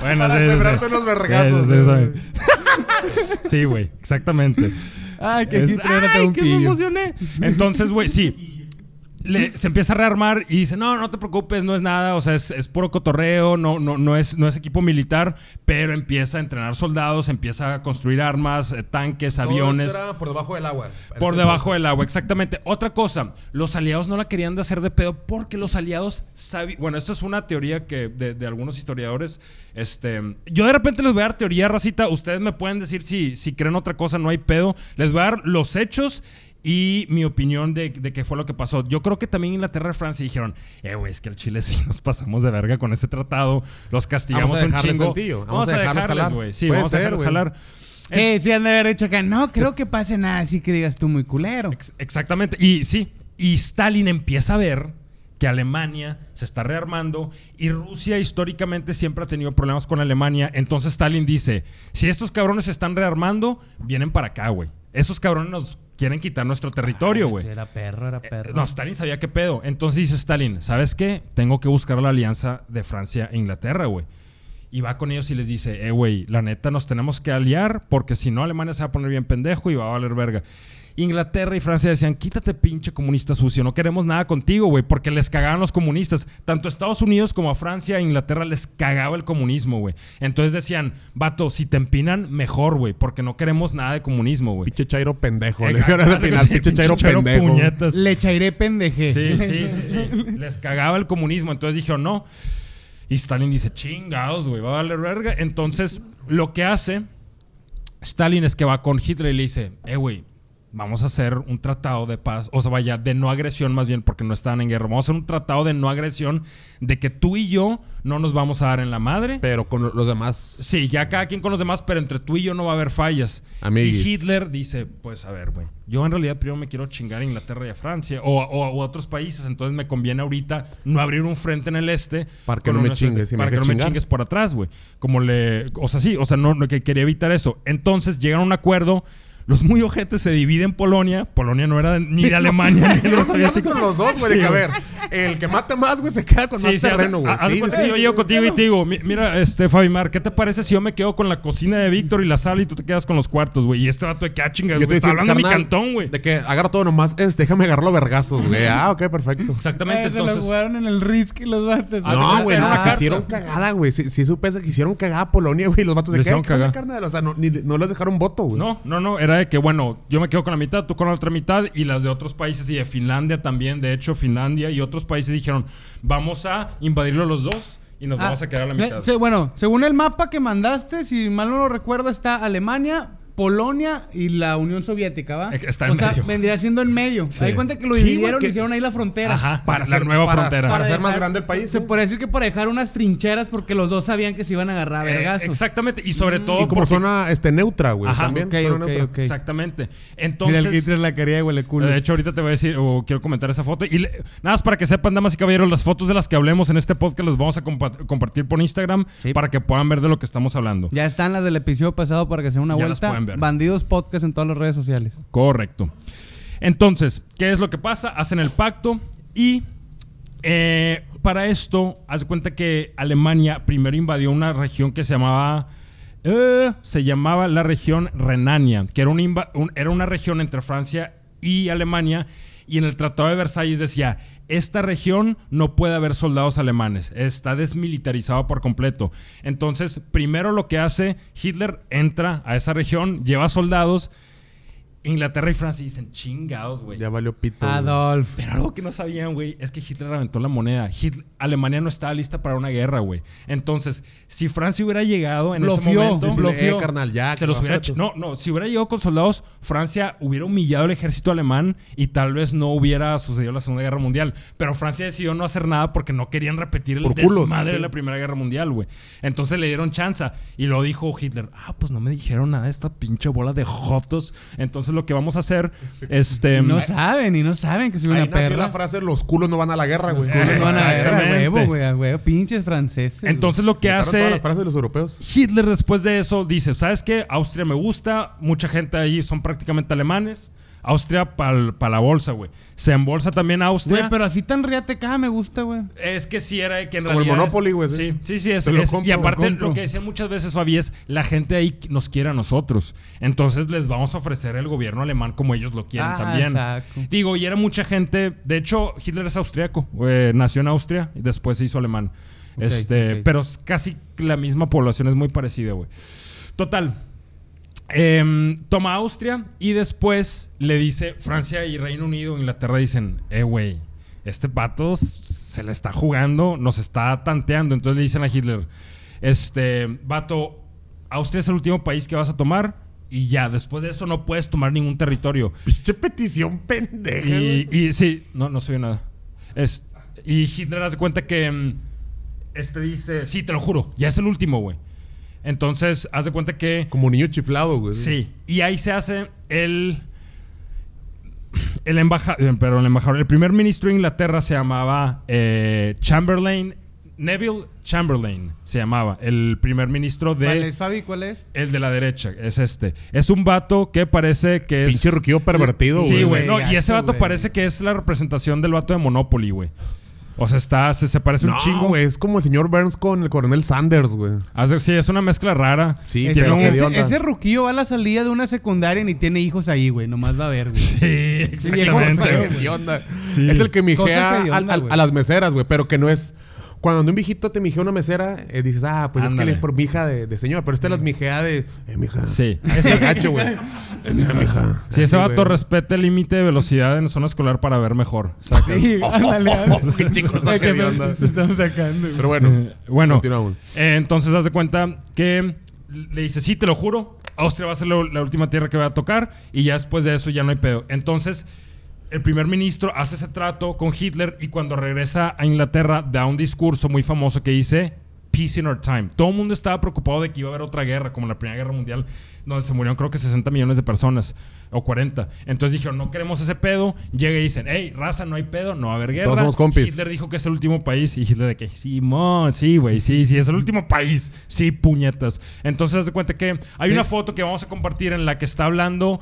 Bueno, Para sí, sembrarte sí. unos vergazos, Sí, sí, eh. sí. Sí, güey, exactamente. Ay, que Es- ¡Ay, un que me pillo. emocioné! Entonces, güey, sí. Le- se empieza a rearmar y dice, no, no te preocupes, no es nada, o sea, es, es puro cotorreo, no, no, no, es, no es equipo militar, pero empieza a entrenar soldados, empieza a construir armas, eh, tanques, aviones. Esto era por debajo del agua. Por debajo del agua, exactamente. Otra cosa, los aliados no la querían de hacer de pedo porque los aliados sabían. Bueno, esto es una teoría que de, de algunos historiadores. Este, yo de repente les voy a dar teoría, racita. Ustedes me pueden decir si, si creen otra cosa, no hay pedo. Les voy a dar los hechos y mi opinión de, de qué fue lo que pasó. Yo creo que también Inglaterra y Francia dijeron, eh, güey, es que el Chile sí nos pasamos de verga con ese tratado. Los castigamos Vamos a un dejarles chingo. Vamos, vamos a dejarles, güey. Sí, Puede vamos a jalar. Sí, sí han de haber dicho acá. No creo que pase nada así que digas tú muy culero. Ex- Exactamente. Y sí, y Stalin empieza a ver que Alemania se está rearmando y Rusia históricamente siempre ha tenido problemas con Alemania. Entonces Stalin dice, si estos cabrones se están rearmando, vienen para acá, güey. Esos cabrones nos quieren quitar nuestro territorio, güey. Era perro, era Eh, perro. No, Stalin sabía qué pedo. Entonces dice Stalin, ¿sabes qué? Tengo que buscar la alianza de Francia e Inglaterra, güey. Y va con ellos y les dice, eh, güey, la neta nos tenemos que aliar porque si no Alemania se va a poner bien pendejo y va a valer verga. Inglaterra y Francia decían, quítate pinche comunista sucio, no queremos nada contigo, güey, porque les cagaban los comunistas. Tanto a Estados Unidos como a Francia e Inglaterra les cagaba el comunismo, güey. Entonces decían, vato, si te empinan, mejor, güey, porque no queremos nada de comunismo, güey. Pinche Chairo pendejo. Eh, Le dijeron al final, pinche Chairo pendejo. puñetas. Le chairé pendeje. Sí, sí, sí, sí. Les cagaba el comunismo. Entonces dijeron, no. Y Stalin dice, chingados, güey, va a valer verga. Entonces, lo que hace Stalin es que va con Hitler y le dice, eh, güey, vamos a hacer un tratado de paz. O sea, vaya, de no agresión más bien, porque no estaban en guerra. Vamos a hacer un tratado de no agresión, de que tú y yo no nos vamos a dar en la madre. Pero con los demás. Sí, ya cada quien con los demás, pero entre tú y yo no va a haber fallas. Amiguis. Y Hitler dice, pues a ver, güey, yo en realidad primero me quiero chingar a Inglaterra y a Francia o, o- o a otros países, entonces me conviene ahorita no abrir un frente en el este. Para que no me chingues, si me para que no me chingues por atrás, güey. Como le... O sea, sí, o sea, no, no, que quería evitar eso. Entonces llegan a un acuerdo... Los muy ojetes se dividen Polonia. Polonia no era ni de Alemania ni de los soviéticos. con los dos, güey. Sí, de que, a ver, el que mata más, güey, se queda con más Sí, sí, terreno, güey. Sí, sí. yo llego contigo y te digo, "Mi- mira, este, Fabimar, ¿qué te parece si yo me quedo con la cocina de Víctor y la sala y tú te quedas con los cuartos, güey? Y este vato de que, ah, güey, está hablando de mi cantón, güey. De que agarro todo nomás, es, déjame agarrarlo a vergazos, güey. Ah, ok, perfecto. Exactamente, Eh, se lo entonces... jugaron en el Risk los bates. Ah, No, güey, no, se hicieron cagada, güey. Sí, supe que hicieron cagada a Polonia, güey. Los vatos de que, hicieron ¿qué onda, cagada. carnal? O sea, no, ni- no les dejaron voto, güey. No, no, no, era de que, bueno, yo me quedo con la mitad, tú con la otra mitad y las de otros países y de Finlandia también, de hecho, Finlandia y otros países dijeron, vamos a invadirlo los dos y nos Ah, vamos a quedar a la mitad. se- bueno, según el mapa que mandaste, si mal no lo recuerdo, está Alemania, Polonia y la Unión Soviética, ¿va? Eh, está en o sea, medio. vendría siendo en medio. Sí. Hay cuenta que lo dividieron güey, que- y hicieron ahí la frontera. Ajá, Para la nueva para- frontera. para hacer más dejar- grande el país, Se ¿sí? puede decir que para dejar unas trincheras porque los dos sabían que se iban a agarrar a Eh, exactamente, y sobre todo Y como porque- zona este, neutra, güey. Ajá, también. ok, zona ok, neutra. ok. Exactamente. Mira, Entonces... el Hitler la quería y huele culo. De hecho, ahorita te voy a decir, o quiero comentar esa foto. Y le- nada más para que sepan, damas y caballeros, las fotos de las que hablemos en este podcast las vamos a compa- compartir por Instagram Sí. para que puedan ver de lo que estamos hablando. Ya están las del episodio pasado para que sea una Ya las vuelta. pueden ver. Bandidos Podcast en todas las redes sociales. Correcto. Entonces, ¿qué es lo que pasa? Hacen el pacto y eh, para esto, haz cuenta que Alemania primero invadió una región que se llamaba. eh, se llamaba la región Renania, que era, un- era una región entre Francia y Alemania. Y en el Tratado de Versalles decía: Esta región no puede haber soldados alemanes, está desmilitarizado por completo. Entonces, primero lo que hace Hitler entra a esa región, lleva soldados. Inglaterra y Francia dicen chingados, güey. Ya valió pito. güey. Adolf. Pero algo que no sabían, güey, es que Hitler aventó la moneda. Hitler- Alemania no estaba lista para una guerra, güey. Entonces, si Francia hubiera llegado en ese momento... Decirle, Bloqueó. eh, carnal, ya. se los hubiera no, no, si hubiera llegado con soldados, Francia hubiera humillado al ejército alemán y tal vez no hubiera sucedido la Segunda Guerra Mundial. Pero Francia decidió no hacer nada porque no querían repetir el Por culos, desmadre de la Primera Guerra Mundial, güey. Entonces le dieron chance y lo dijo Hitler. Ah, pues no me dijeron nada de esta pinche bola de jotos. Entonces lo que vamos a hacer, este... Y no saben, y no saben que soy Ahí una nació perra. la frase, los culos no van a la guerra, güey. culos No van a ver, a Exactamente. huevo, güey, huevo. Pinches franceses. Entonces lo que Quitaron todas hace... las frases de los europeos. Hitler después de eso dice, ¿sabes qué? Austria me gusta, mucha gente ahí son prácticamente alemanes. Austria para la bolsa, güey. Se embolsa también Austria. Güey, pero así tan riateca me gusta, güey. Es que sí era que en Como el realidad. es- Monopoly, güey, sí. Sí, sí, es- compro, y aparte, lo lo que decía muchas veces Fabi es: la gente ahí nos quiere a nosotros. Entonces les vamos a ofrecer el gobierno alemán como ellos lo quieren Ah, también. exacto. Digo, y era mucha gente. De hecho, Hitler es austriaco. eh, nació en Austria y después se hizo alemán. Este. Pero es casi la misma población, es muy parecida, güey. Total. Em, toma Austria y después le dice Francia y Reino Unido, Inglaterra dicen, eh, güey, este pato se le está jugando, nos está tanteando. Entonces le dicen a Hitler, este, vato, Austria es el último país que vas a tomar y ya, después de eso no puedes tomar ningún territorio. Pinche petición pendeja. Y, sí, no, no se vio nada. Es, y Hitler hace cuenta que mm, este dice, sí, te lo juro, ya es el último, güey. Entonces, haz de cuenta que Como niño chiflado, güey. Sí, y ahí se hace el. El embajador, perdón, el embajador, el primer ministro de Inglaterra se llamaba eh, Chamberlain, Neville Chamberlain se llamaba, el primer ministro de, ¿Cuál es, Fabi? ¿Cuál es? el de la derecha, es este. Es un vato que parece que es... Pinche ruquillo pervertido, güey. Sí, güey, no, y ese vato parece que es la representación del vato de Monopoly, güey. O sea, está, se, se parece un chingo. güey. Es como el señor Burns con el coronel Sanders, güey. Sí, es una mezcla rara. Sí, Ese, tiene un ese- ese ruquillo va a la salida de una secundaria y ni tiene hijos ahí, güey. Nomás va a ver, güey. Sí, exactamente. Sí. Es el que mijea a las meseras, güey. Pero que no es... Cuando un viejito te mijea una mesera, eh, dices, ah, pues es que él es por mija de, de señora. Pero este las mijea de... Eh, mija. Sí. Ese gacho, güey. Eh, mija, mija. Si ese Así, vato respeta el límite de velocidad en zona escolar para ver mejor. Sacas. Sí, ándale, cosa Ay, qué se estamos sacando. Pero bueno. Bueno, Continuamos. eh, entonces haz de cuenta que le dice, sí, te lo juro, Austria va a ser la, la última tierra que va a tocar y ya después de eso ya no hay pedo. Entonces, el primer ministro hace ese trato con Hitler y cuando regresa a Inglaterra da un discurso muy famoso que dice, Peace in our time. Todo el mundo estaba preocupado de que iba a haber otra guerra, como la Primera Guerra Mundial, donde se murieron creo que 60 millones de personas o 40. Entonces dijeron, no queremos ese pedo. Llega y dicen, hey, raza, no hay pedo, no va a haber guerra. Todos somos compis. Hitler dijo que es el último país y Hitler de que Simón, sí, güey, sí, sí, es el último país, sí, puñetas. Entonces, haz de cuenta que hay Sí. una foto que vamos a compartir en la que está hablando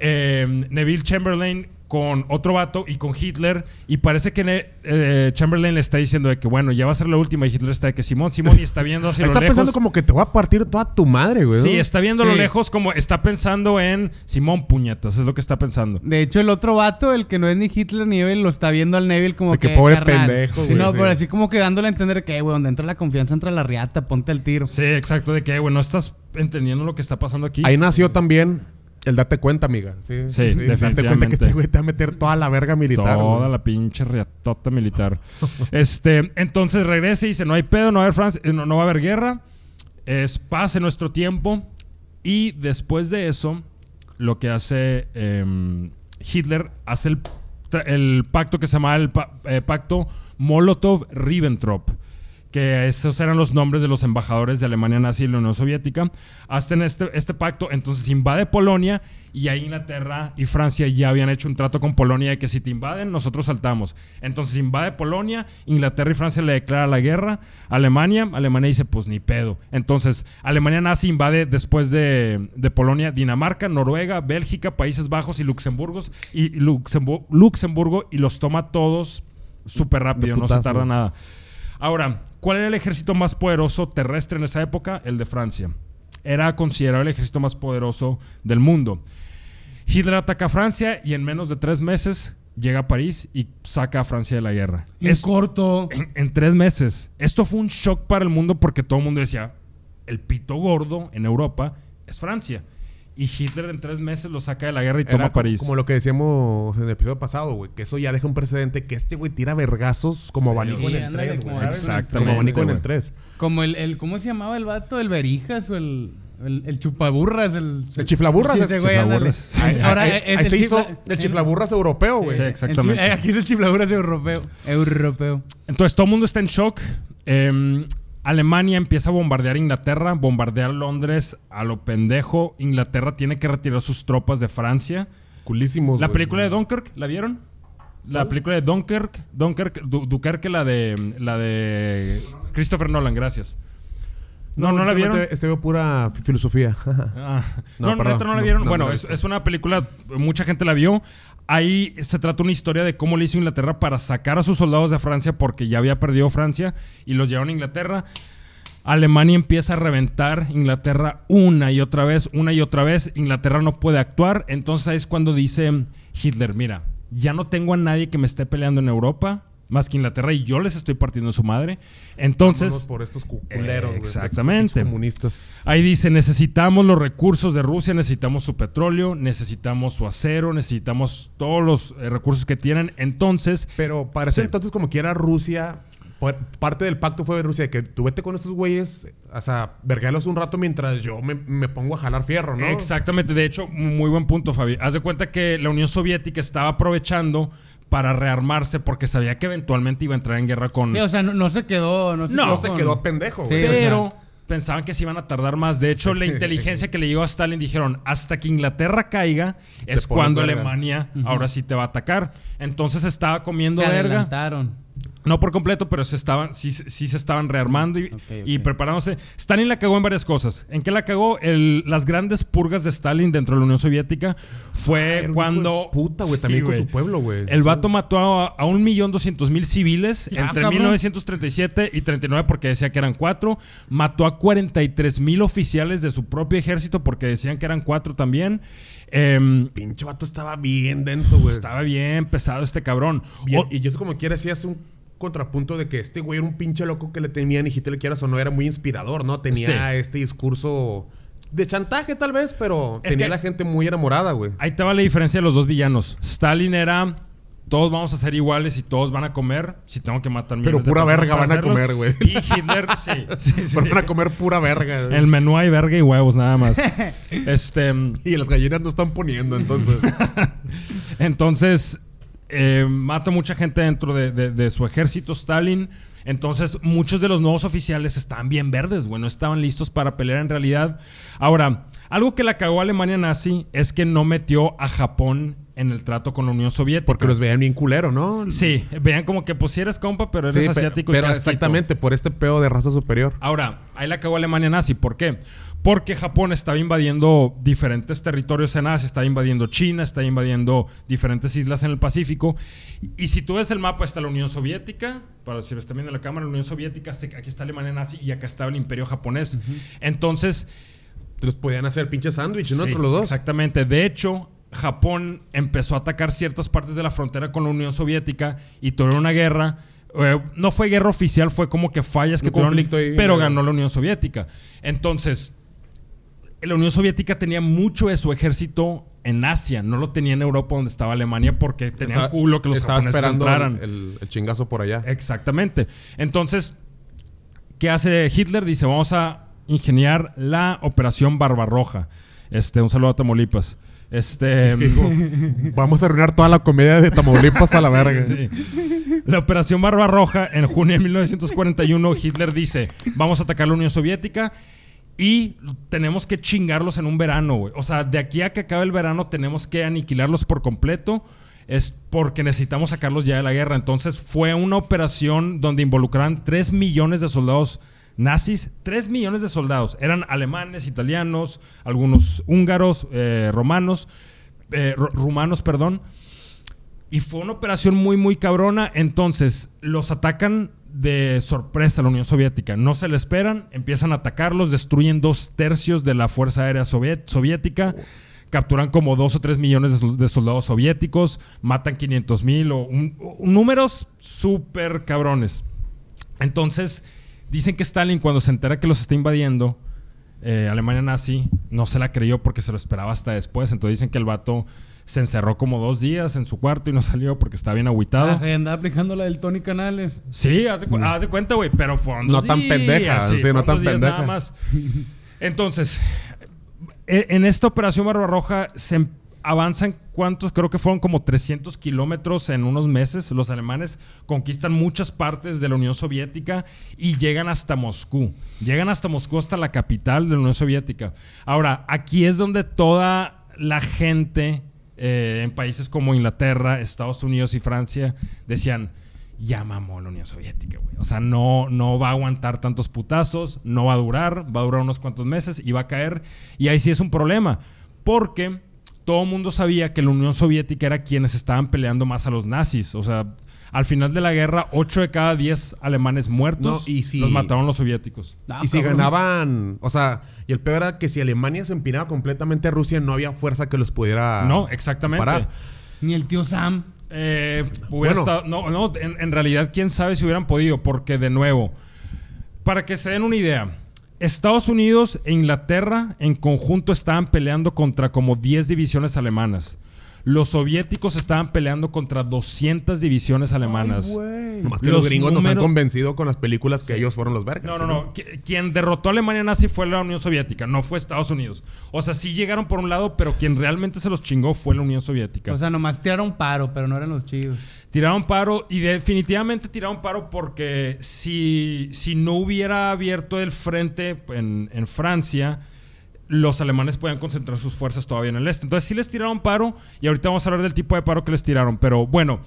eh, Neville Chamberlain con otro vato y con Hitler y parece que eh, Chamberlain le está diciendo de que bueno, ya va a ser la última y Hitler está de que Simón, Simón y está viendo hacia lo Está lejos. pensando como que te voy a partir toda tu madre, güey. Sí, ¿no? está viendo a lo lejos como está pensando en Simón Puñetas, es lo que está pensando. De hecho, el otro vato, el que no es ni Hitler ni Neville, lo está viendo al Neville como De que que. pobre carnal. pendejo, Sí, güey, no, sí. pero así como que dándole a entender que, güey, donde entra la confianza, entra la riata, ponte el tiro. Sí, exacto, de que bueno, estás entendiendo lo que está pasando aquí. Ahí nació también el date cuenta, amiga. Sí, Sí, Date cuenta definitivamente. que este güey te va a meter toda la verga militar. Toda güey. la pinche riatota militar. este, entonces regresa y dice, no hay pedo, no va a haber, Francia- eh, no, no va a haber guerra. Es paz en nuestro tiempo. Y después de eso, lo que hace em, Hitler, hace el, pacto que se llama el pa- eh, pacto Molotov-Ribbentrop. Que esos eran los nombres de los embajadores de Alemania nazi y la Unión Soviética. Hacen este, este pacto, entonces invade Polonia y ahí Inglaterra y Francia ya habían hecho un trato con Polonia de que si te invaden, nosotros saltamos. Entonces invade Polonia, Inglaterra y Francia le declara la guerra a Alemania. Alemania dice, pues ni pedo. Entonces, Alemania nazi invade después de, de Polonia Dinamarca, Noruega, Bélgica, Países Bajos y Luxemburgo, y, y Luxembu- Luxemburgo y los toma todos súper rápido, no se tarda nada. Ahora, ¿cuál era el ejército más poderoso terrestre en esa época? El de Francia. Era considerado el ejército más poderoso del mundo. Hitler ataca a Francia y en menos de tres meses llega a París y saca a Francia de la guerra. En Es- corto. en, en tres meses. Esto fue un shock para el mundo porque todo el mundo decía, el pito gordo en Europa es Francia. Y Hitler en tres meses lo saca de la guerra y Era toma París. Como lo que decíamos en el episodio pasado, güey. Que eso ya deja un precedente que este güey tira vergazos como abanico sí, en el ándale, 3, como güey. abanico en el Exactamente, Como abanico en el güey. 3. Como el, el. ¿Cómo se llamaba el vato? ¿El Berijas o el. El, el chupaburras, el... El chiflaburras. Sí, ese güey, ándale. Chiflaburras. Ahí, Sí, Ahora ahí- es ahí el se hizo el chiflaburras europeo, güey. Sí, exactamente. eh, aquí es el chiflaburras europeo. Europeo. Entonces todo el mundo está en shock. Eh, Alemania empieza a bombardear Inglaterra, bombardear Londres a lo pendejo. Inglaterra tiene que retirar sus tropas de Francia. Culísimos, La película de Dunkirk, ¿la vieron? La película de Dunkirk, Dunkirk, Du- la de la de Christopher Nolan, gracias. No, no, la vieron. Este, veo pura filosofía. Ah, No, no, perdón, no la vieron. no, bueno, es una película, mucha gente la vio. Ahí se trata una historia de cómo le hizo Inglaterra para sacar a sus soldados de Francia porque ya había perdido Francia y los llevaron a Inglaterra. Alemania empieza a reventar Inglaterra una y otra vez, una y otra vez. Inglaterra no puede actuar. Entonces es cuando dice Hitler, mira, ya no tengo a nadie que me esté peleando en Europa más que Inglaterra y yo les estoy partiendo su madre. Entonces... Vámonos por estos cu- culeros, güey, Exactamente. comunistas. Ahí dice, necesitamos los recursos de Rusia, necesitamos su petróleo, necesitamos su acero, necesitamos todos los eh, recursos que tienen. Entonces, Pero Sí. entonces, como quiera, Rusia, parte del pacto fue de Rusia, de que tú vete con estos güeyes, o sea, vergalos un rato mientras yo me, me pongo a jalar fierro, ¿no? exactamente, de hecho, muy buen punto, Fabi. Haz de cuenta que la Unión Soviética estaba aprovechando para rearmarse porque sabía que eventualmente iba a entrar en guerra con... Sí, o sea, no, no se quedó. No se No, quedó, No se con- quedó pendejo, Sí, güey. o sea- pero pensaban que se iban a tardar más. De hecho, la inteligencia que le llegó a Stalin dijeron, hasta que Inglaterra caiga es cuando verga. Alemania ahora sí te va a atacar. Entonces estaba comiendo se verga. adelantaron. No por completo, pero se estaban, sí, sí se estaban rearmando y, y preparándose. Stalin la cagó en varias cosas. ¿En qué la cagó? El- las grandes purgas de Stalin dentro de la Unión Soviética fue un cuando... Puta, güey, también Sí, con su pueblo, güey. El vato mató a, un millón doscientos mil civiles entre cabrón. 1937 y 39 porque decía que eran cuatro. Mató a 43 mil oficiales de su propio ejército porque decían que eran cuatro también. Em, Pinche vato estaba bien denso, güey. estaba bien pesado este cabrón. Bien- O- y yo como quiera, sí hace un contrapunto de que este güey era un pinche loco que le temían y Hitler quieras o no era muy inspirador, ¿no? Tenía Sí. este discurso de chantaje tal vez, pero Es tenía que- la gente muy enamorada, güey. Ahí te va la diferencia de los dos villanos. Stalin era todos vamos a ser iguales y todos van a comer. Si tengo que matar Pero de pura verga van a comer, güey. Y Hitler, sí. sí, sí, Pero sí. van a comer pura verga. güey. El menú hay verga y huevos nada más. este, Y las gallinas no están poniendo, entonces. entonces eh, mata mucha gente dentro de, de- de su ejército Stalin. Entonces muchos de los nuevos oficiales estaban bien verdes, güey, no estaban listos para pelear en realidad. Ahora, algo que la cagó a Alemania nazi es que no metió a Japón en el trato con la Unión Soviética. Porque los veían bien culero, ¿no? Sí, vean como que pues si eres compa, pero eres Sí, asiático pero y casquito. exactamente, por este pedo de raza superior. Ahora, ahí la cagó Alemania nazi. ¿Por qué? Porque Japón estaba invadiendo diferentes territorios en Asia, estaba invadiendo China, estaba invadiendo diferentes islas en el Pacífico. Y si tú ves el mapa, está la Unión Soviética, para si ves también en la cámara, la Unión Soviética, aquí está Alemania nazi y acá estaba el Imperio japonés. Entonces, Los podían hacer pinche sándwich, ¿no? Sí, Entre los dos. Exactamente. De hecho, Japón empezó a atacar ciertas partes de la frontera con la Unión Soviética y tuvieron una guerra. Eh, no fue guerra oficial, fue como que fallas que tuvieron, ahí, pero eh. ganó la Unión Soviética. Entonces, la Unión Soviética tenía mucho de su ejército en Asia, no lo tenía en Europa donde estaba Alemania porque Estaba- culo que los Estaba esperando entraran. el, el- chingazo por allá. Exactamente. Entonces, ¿qué hace Hitler? Dice, vamos a ingeniar la Operación Barbarroja. Este, un saludo a Tamaulipas. Este, Vamos a arruinar toda la comedia de Tamaulipas a la verga. sí. La Operación Barbarroja, en junio de 1941, Hitler dice, vamos a atacar la Unión Soviética y tenemos que chingarlos en un verano, güey. O sea, de aquí a que acabe el verano tenemos que aniquilarlos por completo. Es porque necesitamos sacarlos ya de la guerra. Entonces fue una operación donde involucraron 3 millones de soldados nazis. 3 millones de soldados. Eran alemanes, italianos, algunos húngaros, eh, romanos, eh, ru- rumanos, perdón. Y fue una operación muy, muy cabrona. Entonces, los atacan de sorpresa a la Unión Soviética. No se le esperan, empiezan a atacarlos, destruyen dos tercios de la Fuerza Aérea Soviética, capturan como dos o tres millones de, sol- de soldados soviéticos, matan 500 mil o un- números súper cabrones. Entonces, dicen que Stalin, cuando se entera que los está invadiendo, eh, Alemania nazi, no se la creyó porque se lo esperaba hasta después. Entonces dicen que el vato se encerró como dos días en su cuarto y no salió porque estaba bien agüitado. Ah, andaba aplicando la del Tony Canales. Sí, haz de, cu- haz de cuenta, güey, pero fueron No dos tan días, pendeja, sí, no fueron tan pendeja. Nada más. Entonces, e- en esta operación Barbarroja se em- avanzan cuántos, creo que fueron como 300 kilómetros en unos meses. Los alemanes conquistan muchas partes de la Unión Soviética y llegan hasta Moscú. Llegan hasta Moscú, hasta la capital de la Unión Soviética. Ahora, aquí es donde toda la gente eh, en países como Inglaterra, Estados Unidos y Francia decían, ya mamó la Unión Soviética, güey. O sea, no, no va a aguantar tantos putazos, no va a durar, va a durar unos cuantos meses y va a caer. Y ahí sí es un problema, porque todo el mundo sabía que la Unión Soviética era quienes estaban peleando más a los nazis. O sea, al final de la guerra, 8 de cada 10 alemanes muertos No, y si- los mataron los soviéticos. Ah, y si cabrón. ganaban, o sea, y el peor era que si Alemania se empinaba completamente a Rusia, no había fuerza que los pudiera no, exactamente. parar. Ni el tío Sam. Eh, hubiera Bueno. estado- no, no, en, en realidad, quién sabe si hubieran podido, porque de nuevo, para que se den una idea, Estados Unidos e Inglaterra en conjunto estaban peleando contra como 10 divisiones alemanas. Los soviéticos estaban peleando contra 200 divisiones alemanas. Nomás que Los los, gringos nos han convencido con las películas que ellos fueron los vergas. No, ¿sí, no, no. Qui- Quien derrotó a Alemania nazi fue la Unión Soviética, no fue Estados Unidos. O sea, sí llegaron por un lado, pero quien realmente se los chingó fue la Unión Soviética. O sea, nomás tiraron paro, pero no eran los chidos. Tiraron paro y definitivamente tiraron paro porque si, si no hubiera abierto el frente en, en Francia, los alemanes podían concentrar sus fuerzas todavía en el este. Entonces sí les tiraron paro y ahorita vamos a hablar del tipo de paro que les tiraron. Pero bueno,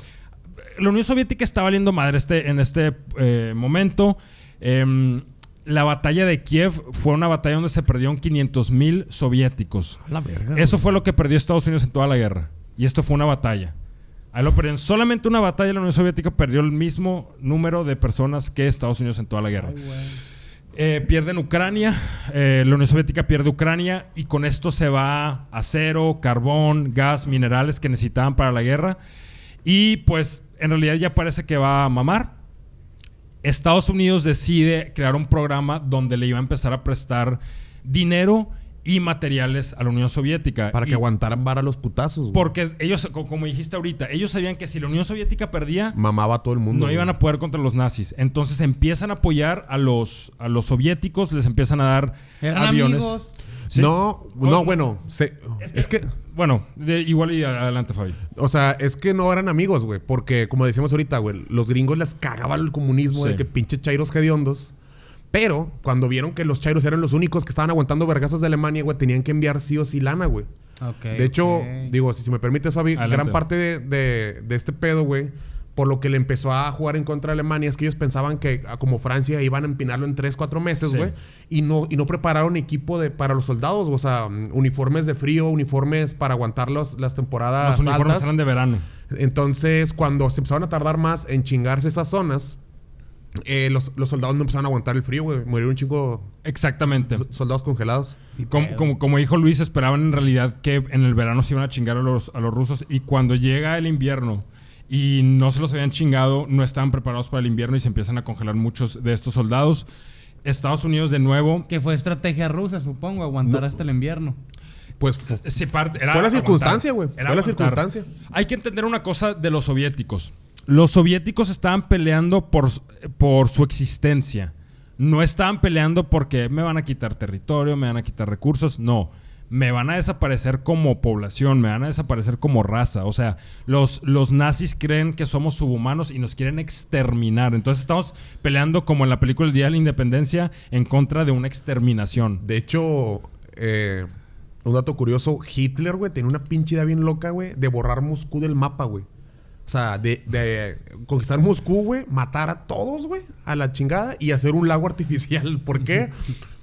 la Unión Soviética está valiendo madre este, en este eh, momento. Em, la batalla de Kiev fue una batalla donde se perdieron 500 mil soviéticos. La verga. Eso fue lo que perdió Estados Unidos en toda la guerra. Y esto fue una batalla. Ahí lo perdieron. Solamente una batalla la Unión Soviética perdió el mismo número de personas que Estados Unidos en toda la guerra. Eh, pierden Ucrania, eh, la Unión Soviética pierde Ucrania y con esto se va acero, carbón, gas, minerales que necesitaban para la guerra. Y pues en realidad ya parece que va a mamar. Estados Unidos decide crear un programa donde le iba a empezar a prestar dinero y materiales a la Unión Soviética. Para que Y- aguantaran vara los putazos. güey. Porque ellos, co- como dijiste ahorita, ellos sabían que si la Unión Soviética perdía, Mamaba a todo el mundo. no güey. iban a poder contra los nazis. Entonces empiezan a apoyar a los, a los soviéticos, les empiezan a dar Eran aviones. amigos. Sí. No, no, bueno. se- Es es, que, Bueno, de- igual y adelante, Fabi. o sea, es que no eran amigos, güey. Porque, como decimos ahorita, güey, los gringos les cagaba el comunismo Sí. de que pinche chairos hediondos. Pero cuando vieron que los chairos eran los únicos que estaban aguantando vergazos de Alemania, güey, tenían que enviar sí o sí lana, güey. De hecho, digo, si, si me permites, Fabi, gran parte de, de- de este pedo, güey, por lo que le empezó a jugar en contra de Alemania es que ellos pensaban que, ah, como Francia, iban a empinarlo en 3, 4 meses, Sí. güey, y, no, y no prepararon equipo de, para los soldados, o sea, mm, uniformes de frío, uniformes para aguantar los- las temporadas Los uniformes altas. eran de verano. Entonces, cuando se empezaron a tardar más en chingarse esas zonas, eh, los, los soldados no empezaron a aguantar el frío, güey. Murieron un chingo Exactamente. soldados congelados. Como, como, como dijo Luis, esperaban en realidad que en el verano se iban a chingar a los, a los rusos y cuando llega el invierno y no se los habían chingado, no estaban preparados para el invierno y se empiezan a congelar muchos de estos soldados. Estados Unidos de nuevo... Que fue estrategia rusa, supongo, aguantar hasta el invierno. Pues fu- se parte- era Fue la aguantar. circunstancia, güey. Era Fue la aguantar. circunstancia. Hay que entender una cosa de los soviéticos. Los soviéticos estaban peleando por, por su existencia. No estaban peleando porque me van a quitar territorio, me van a quitar recursos. No. Me van a desaparecer como población, me van a desaparecer como raza. O sea, los, los nazis creen que somos subhumanos y nos quieren exterminar. Entonces estamos peleando como en la película El Día de la Independencia en contra de una exterminación. De hecho, eh, un dato curioso, Hitler, güey, tenía una pinche idea bien loca, güey, de borrar Moscú del mapa, güey. O sea, de, de conquistar Moscú, güey, matar a todos, güey, a la chingada y hacer un lago artificial. ¿Por qué?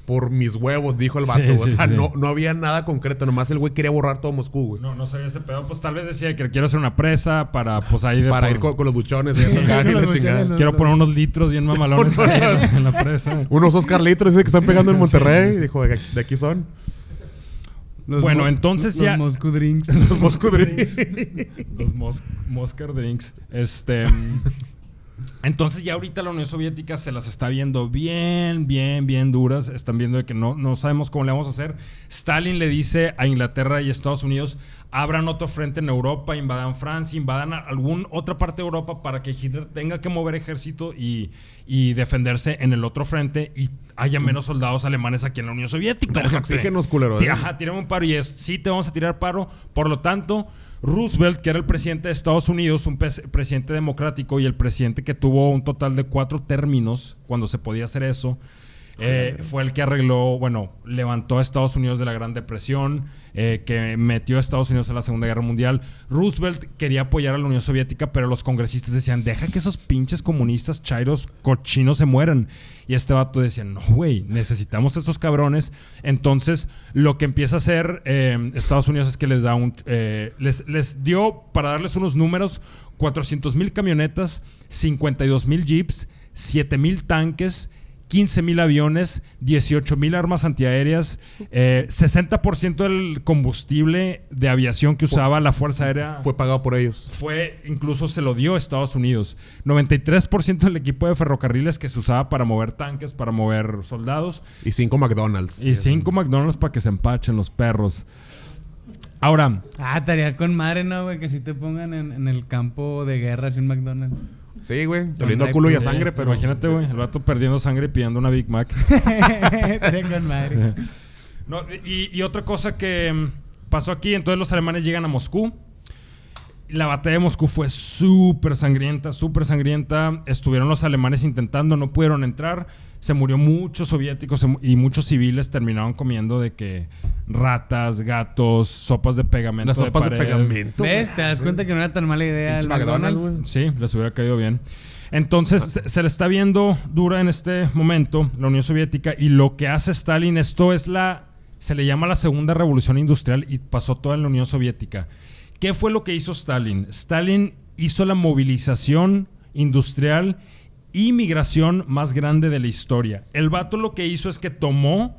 Por mis huevos, dijo el Sí, vato. o sea, sí. no, no había nada concreto, nomás el güey quería borrar todo Moscú, güey. No, no sabía ese pedo. Pues tal vez decía que quiero hacer una presa para, pues ahí de Para por- ir con, con los buchones eso, acá, los chingada. buchones, Quiero poner unos litros bien mamalones en, la presa. Unos Oscar litros ese que están pegando en Monterrey. Dijo, de aquí son. Los Bueno, entonces los ya- Moscow Drinks. Los Moscú Drinks. Los mos Moscar Drinks. Este. Entonces ya ahorita la Unión Soviética se las está viendo bien, bien, bien duras. Están viendo de que no, no sabemos cómo le vamos a hacer. Stalin le dice a Inglaterra y Estados Unidos, abran otro frente en Europa, invadan Francia, invadan alguna otra parte de Europa para que Hitler tenga que mover ejército y, y defenderse en el otro frente y haya menos soldados alemanes aquí en la Unión Soviética. Los ojete. oxígenos, culero. ¿eh? Ajá, tirame un paro y es, sí te vamos a tirar paro. Por lo tanto, Roosevelt, que era el presidente de Estados Unidos, un pres- presidente democrático y el presidente que tuvo un total de cuatro términos cuando se podía hacer eso, Eh, fue el que arregló, bueno, levantó a Estados Unidos de la Gran Depresión, eh, que metió a Estados Unidos en la Segunda Guerra Mundial. Roosevelt quería apoyar a la Unión Soviética, pero los congresistas decían, deja que esos pinches comunistas chairos cochinos se mueran. Y este vato decía, no, güey, necesitamos a estos cabrones. Entonces, lo que empieza a hacer eh, Estados Unidos es que les da un... les, les dio, para darles unos números, 400 mil camionetas, 52 mil jeeps, 7 mil tanques, 15 mil aviones, 18 mil armas antiaéreas, eh, 60% del combustible de aviación que usaba la Fuerza Aérea Fue pagado por ellos. fue, incluso se lo dio a Estados Unidos. 93% del equipo de ferrocarriles que se usaba para mover tanques, para mover soldados. Y cinco McDonald's. Y cinco McDonald's para que se empachen los perros. Ahora, Ah, estaría con madre, ¿no, güey? Que si te pongan en, en el campo de guerra un McDonald's. Sí, güey. Doliendo culo y a sangre, pero. imagínate, güey, el vato perdiendo sangre y pidiendo una Big Mac. con madre. No, y, y otra cosa que mm, pasó aquí, entonces los alemanes llegan a Moscú. La batalla de Moscú fue súper sangrienta, súper sangrienta. Estuvieron los alemanes intentando, no pudieron entrar. Se murió muchos soviéticos y muchos civiles terminaron comiendo de que ratas, gatos, sopas de pegamento. Las sopas de, pared. pegamento. ¿Ves? Te das cuenta que no era tan mala idea el McDonald's, McDonald's. güey. Sí, les hubiera caído bien. Entonces, se, se le está viendo dura en este momento la Unión Soviética y lo que hace Stalin, esto es la, se le llama la segunda revolución industrial y pasó toda en la Unión Soviética. ¿Qué fue lo que hizo Stalin? Stalin hizo la movilización industrial y migración más grande de la historia. El vato lo que hizo es que tomó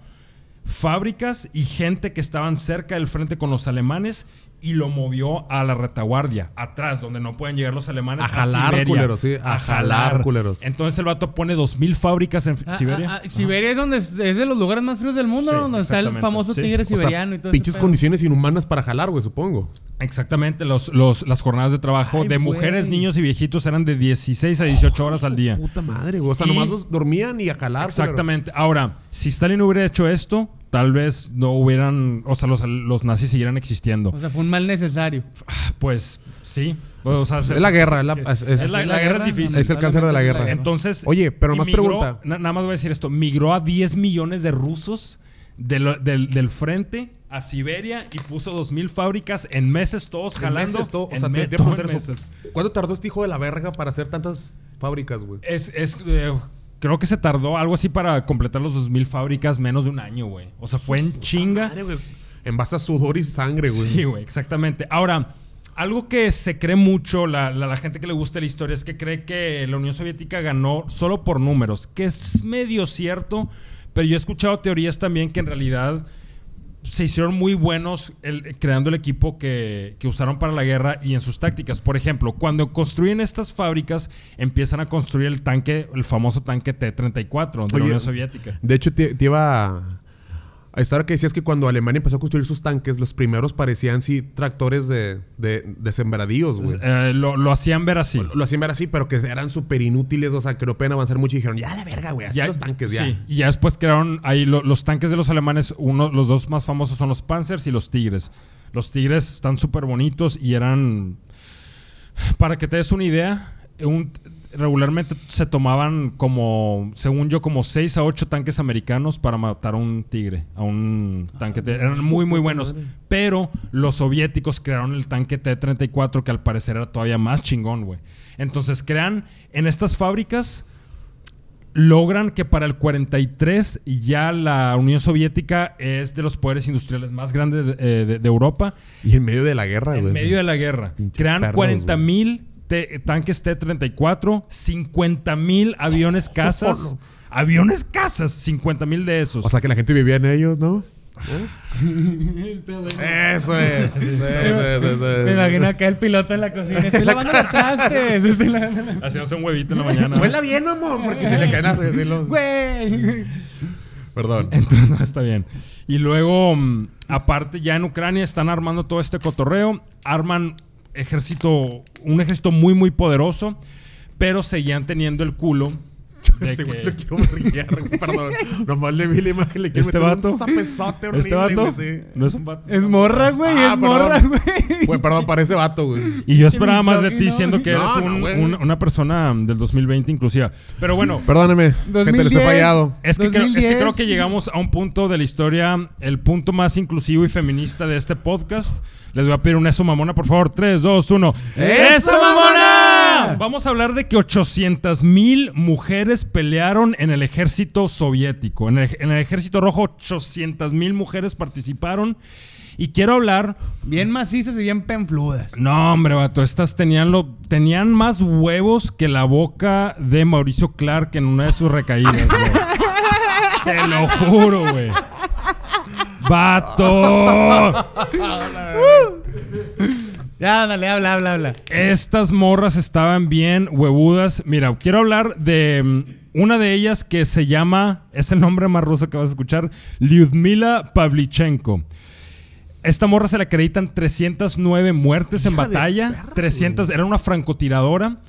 fábricas y gente que estaban cerca del frente con los alemanes y lo movió a la retaguardia, atrás, donde no pueden llegar los alemanes. A jalar, Siberia. culeros, sí, a jalar, culeros. Entonces el vato pone 2.000 fábricas en Ah, Siberia. ah, ah, Siberia es donde es, es de los lugares más fríos del mundo, Sí, ¿no? Donde está el famoso Sí. tigre O sea, siberiano y todo pinches ese condiciones inhumanas para jalar, güey, supongo. Exactamente, los, los- las jornadas de trabajo Ay, de mujeres, niños y viejitos eran de 16 a 18 horas al día. Puta madre, güey. O sea, Y- nomás los dormían y a jalar. Exactamente. Ahora, si Stalin hubiera hecho esto, tal vez no hubieran, o sea, los, los nazis siguieran existiendo. O sea, fue un mal necesario. Pues sí. O sea, Es la guerra, es la- es- es- la, es la la guerra guerra, es difícil. Es el cáncer de la guerra. Entonces. Oye, pero más migró- pregunta. na- nada más voy a decir esto. Migró a 10 millones de rusos de lo- del, del frente a Siberia y puso 2.000 fábricas en meses, todos En jalando. meses, todo- o sea, te, te meses. ¿Cuánto tardó este hijo de la verga para hacer tantas fábricas, güey? Es, es, eh, creo que se tardó algo así para completar los 2.000 fábricas menos de un año, güey. O sea, fue en chinga. Madre. En base a sudor y sangre, güey. Sí, güey, exactamente. Ahora, algo que se cree mucho, la, la- la gente que le gusta la historia, es que cree que la Unión Soviética ganó solo por números, que es medio cierto, pero yo he escuchado teorías también que en realidad se hicieron muy buenos el- creando el equipo que, que usaron para la guerra y en sus tácticas. Por ejemplo, cuando construyen estas fábricas, empiezan a construir el tanque, el famoso tanque T-34 de Oye, la Unión Soviética. De hecho, te, te iba a... A estar que decías que cuando Alemania empezó a construir sus tanques, los primeros parecían sí tractores de, de, de sembradíos, güey. Eh, lo, lo hacían ver así. Lo, lo hacían ver así, pero que eran súper inútiles, o sea, que no pueden avanzar mucho y dijeron, ya la verga, güey, así los tanques, ya. Sí, y ya después crearon ahí lo- los tanques de los alemanes. Uno, los dos más famosos son los Panzers y los Tigres. Los Tigres están súper bonitos y eran. Para que te des una idea, un- regularmente se tomaban como, según yo, como 6 a 8 tanques americanos para matar a un tigre, a un tanque. T- eran muy, muy buenos. Pero los soviéticos crearon el tanque T-34, que al parecer era todavía más chingón, güey. Entonces crean en estas fábricas logran que para el 43 ya la Unión Soviética es de los poderes industriales más grandes de, eh, de- de Europa Y en medio de la guerra, güey. en medio de la guerra. Pinches Crean perros, 40 mil tanques T-34, 50 mil aviones casas. aviones casas, 50 mil de esos. O sea, que la gente vivía en ellos, ¿no? Bueno. Eso es. Sí. Me imagino acá el piloto en la cocina. Estoy lavando los trastes. Estoy lavando Haciéndose un huevito en la mañana. Huela bien, mamón, porque se le caen así los... Güey. Perdón. Entonces, no, está bien. Y luego, mm, aparte, ya en Ucrania están armando todo este cotorreo. Arman ejército, un ejército muy, muy poderoso. Pero seguían teniendo el culo de Ese güey que- lo quiero brillar, perdón. Nomás le vi la imagen, le quiero ¿Este meter vato? un zapezote horrible, ¿Este vato? güey, sí. No es un vato. Es morra, güey. Ah, es morra, perdón. güey. Güey, perdón, parece vato, güey. Y yo esperaba más de ti misógino, siendo que güey. eres No, no, un- una persona del 2020 inclusiva. Pero bueno, Perdóneme, gente, les he 2010. fallado. es que, creo, es que 2010. creo que llegamos a un punto de la historia, el punto más inclusivo y feminista de este podcast. Les voy a pedir un eso mamona, por favor. 3, 2, 1. ¡Eso, mamona! Vamos a hablar de que 800 mil mujeres pelearon en el ejército soviético. En el, en el ejército rojo, 800 mil mujeres participaron. Y quiero hablar Bien macizas y bien penfludas. no, hombre, vato, estas tenían lo, tenían más huevos que la boca de Mauricio Clark en una de sus recaídas, güey. Te lo juro, güey. ¡Vato! Ya, dale, habla, habla, habla. Estas morras estaban bien huevudas. Mira, quiero hablar de mm, una de ellas que se llama, es el nombre más ruso que vas a escuchar, Lyudmila Pavlichenko. Esta morra se le acreditan 309 muertes en Hija batalla. perra, 300, era una francotiradora.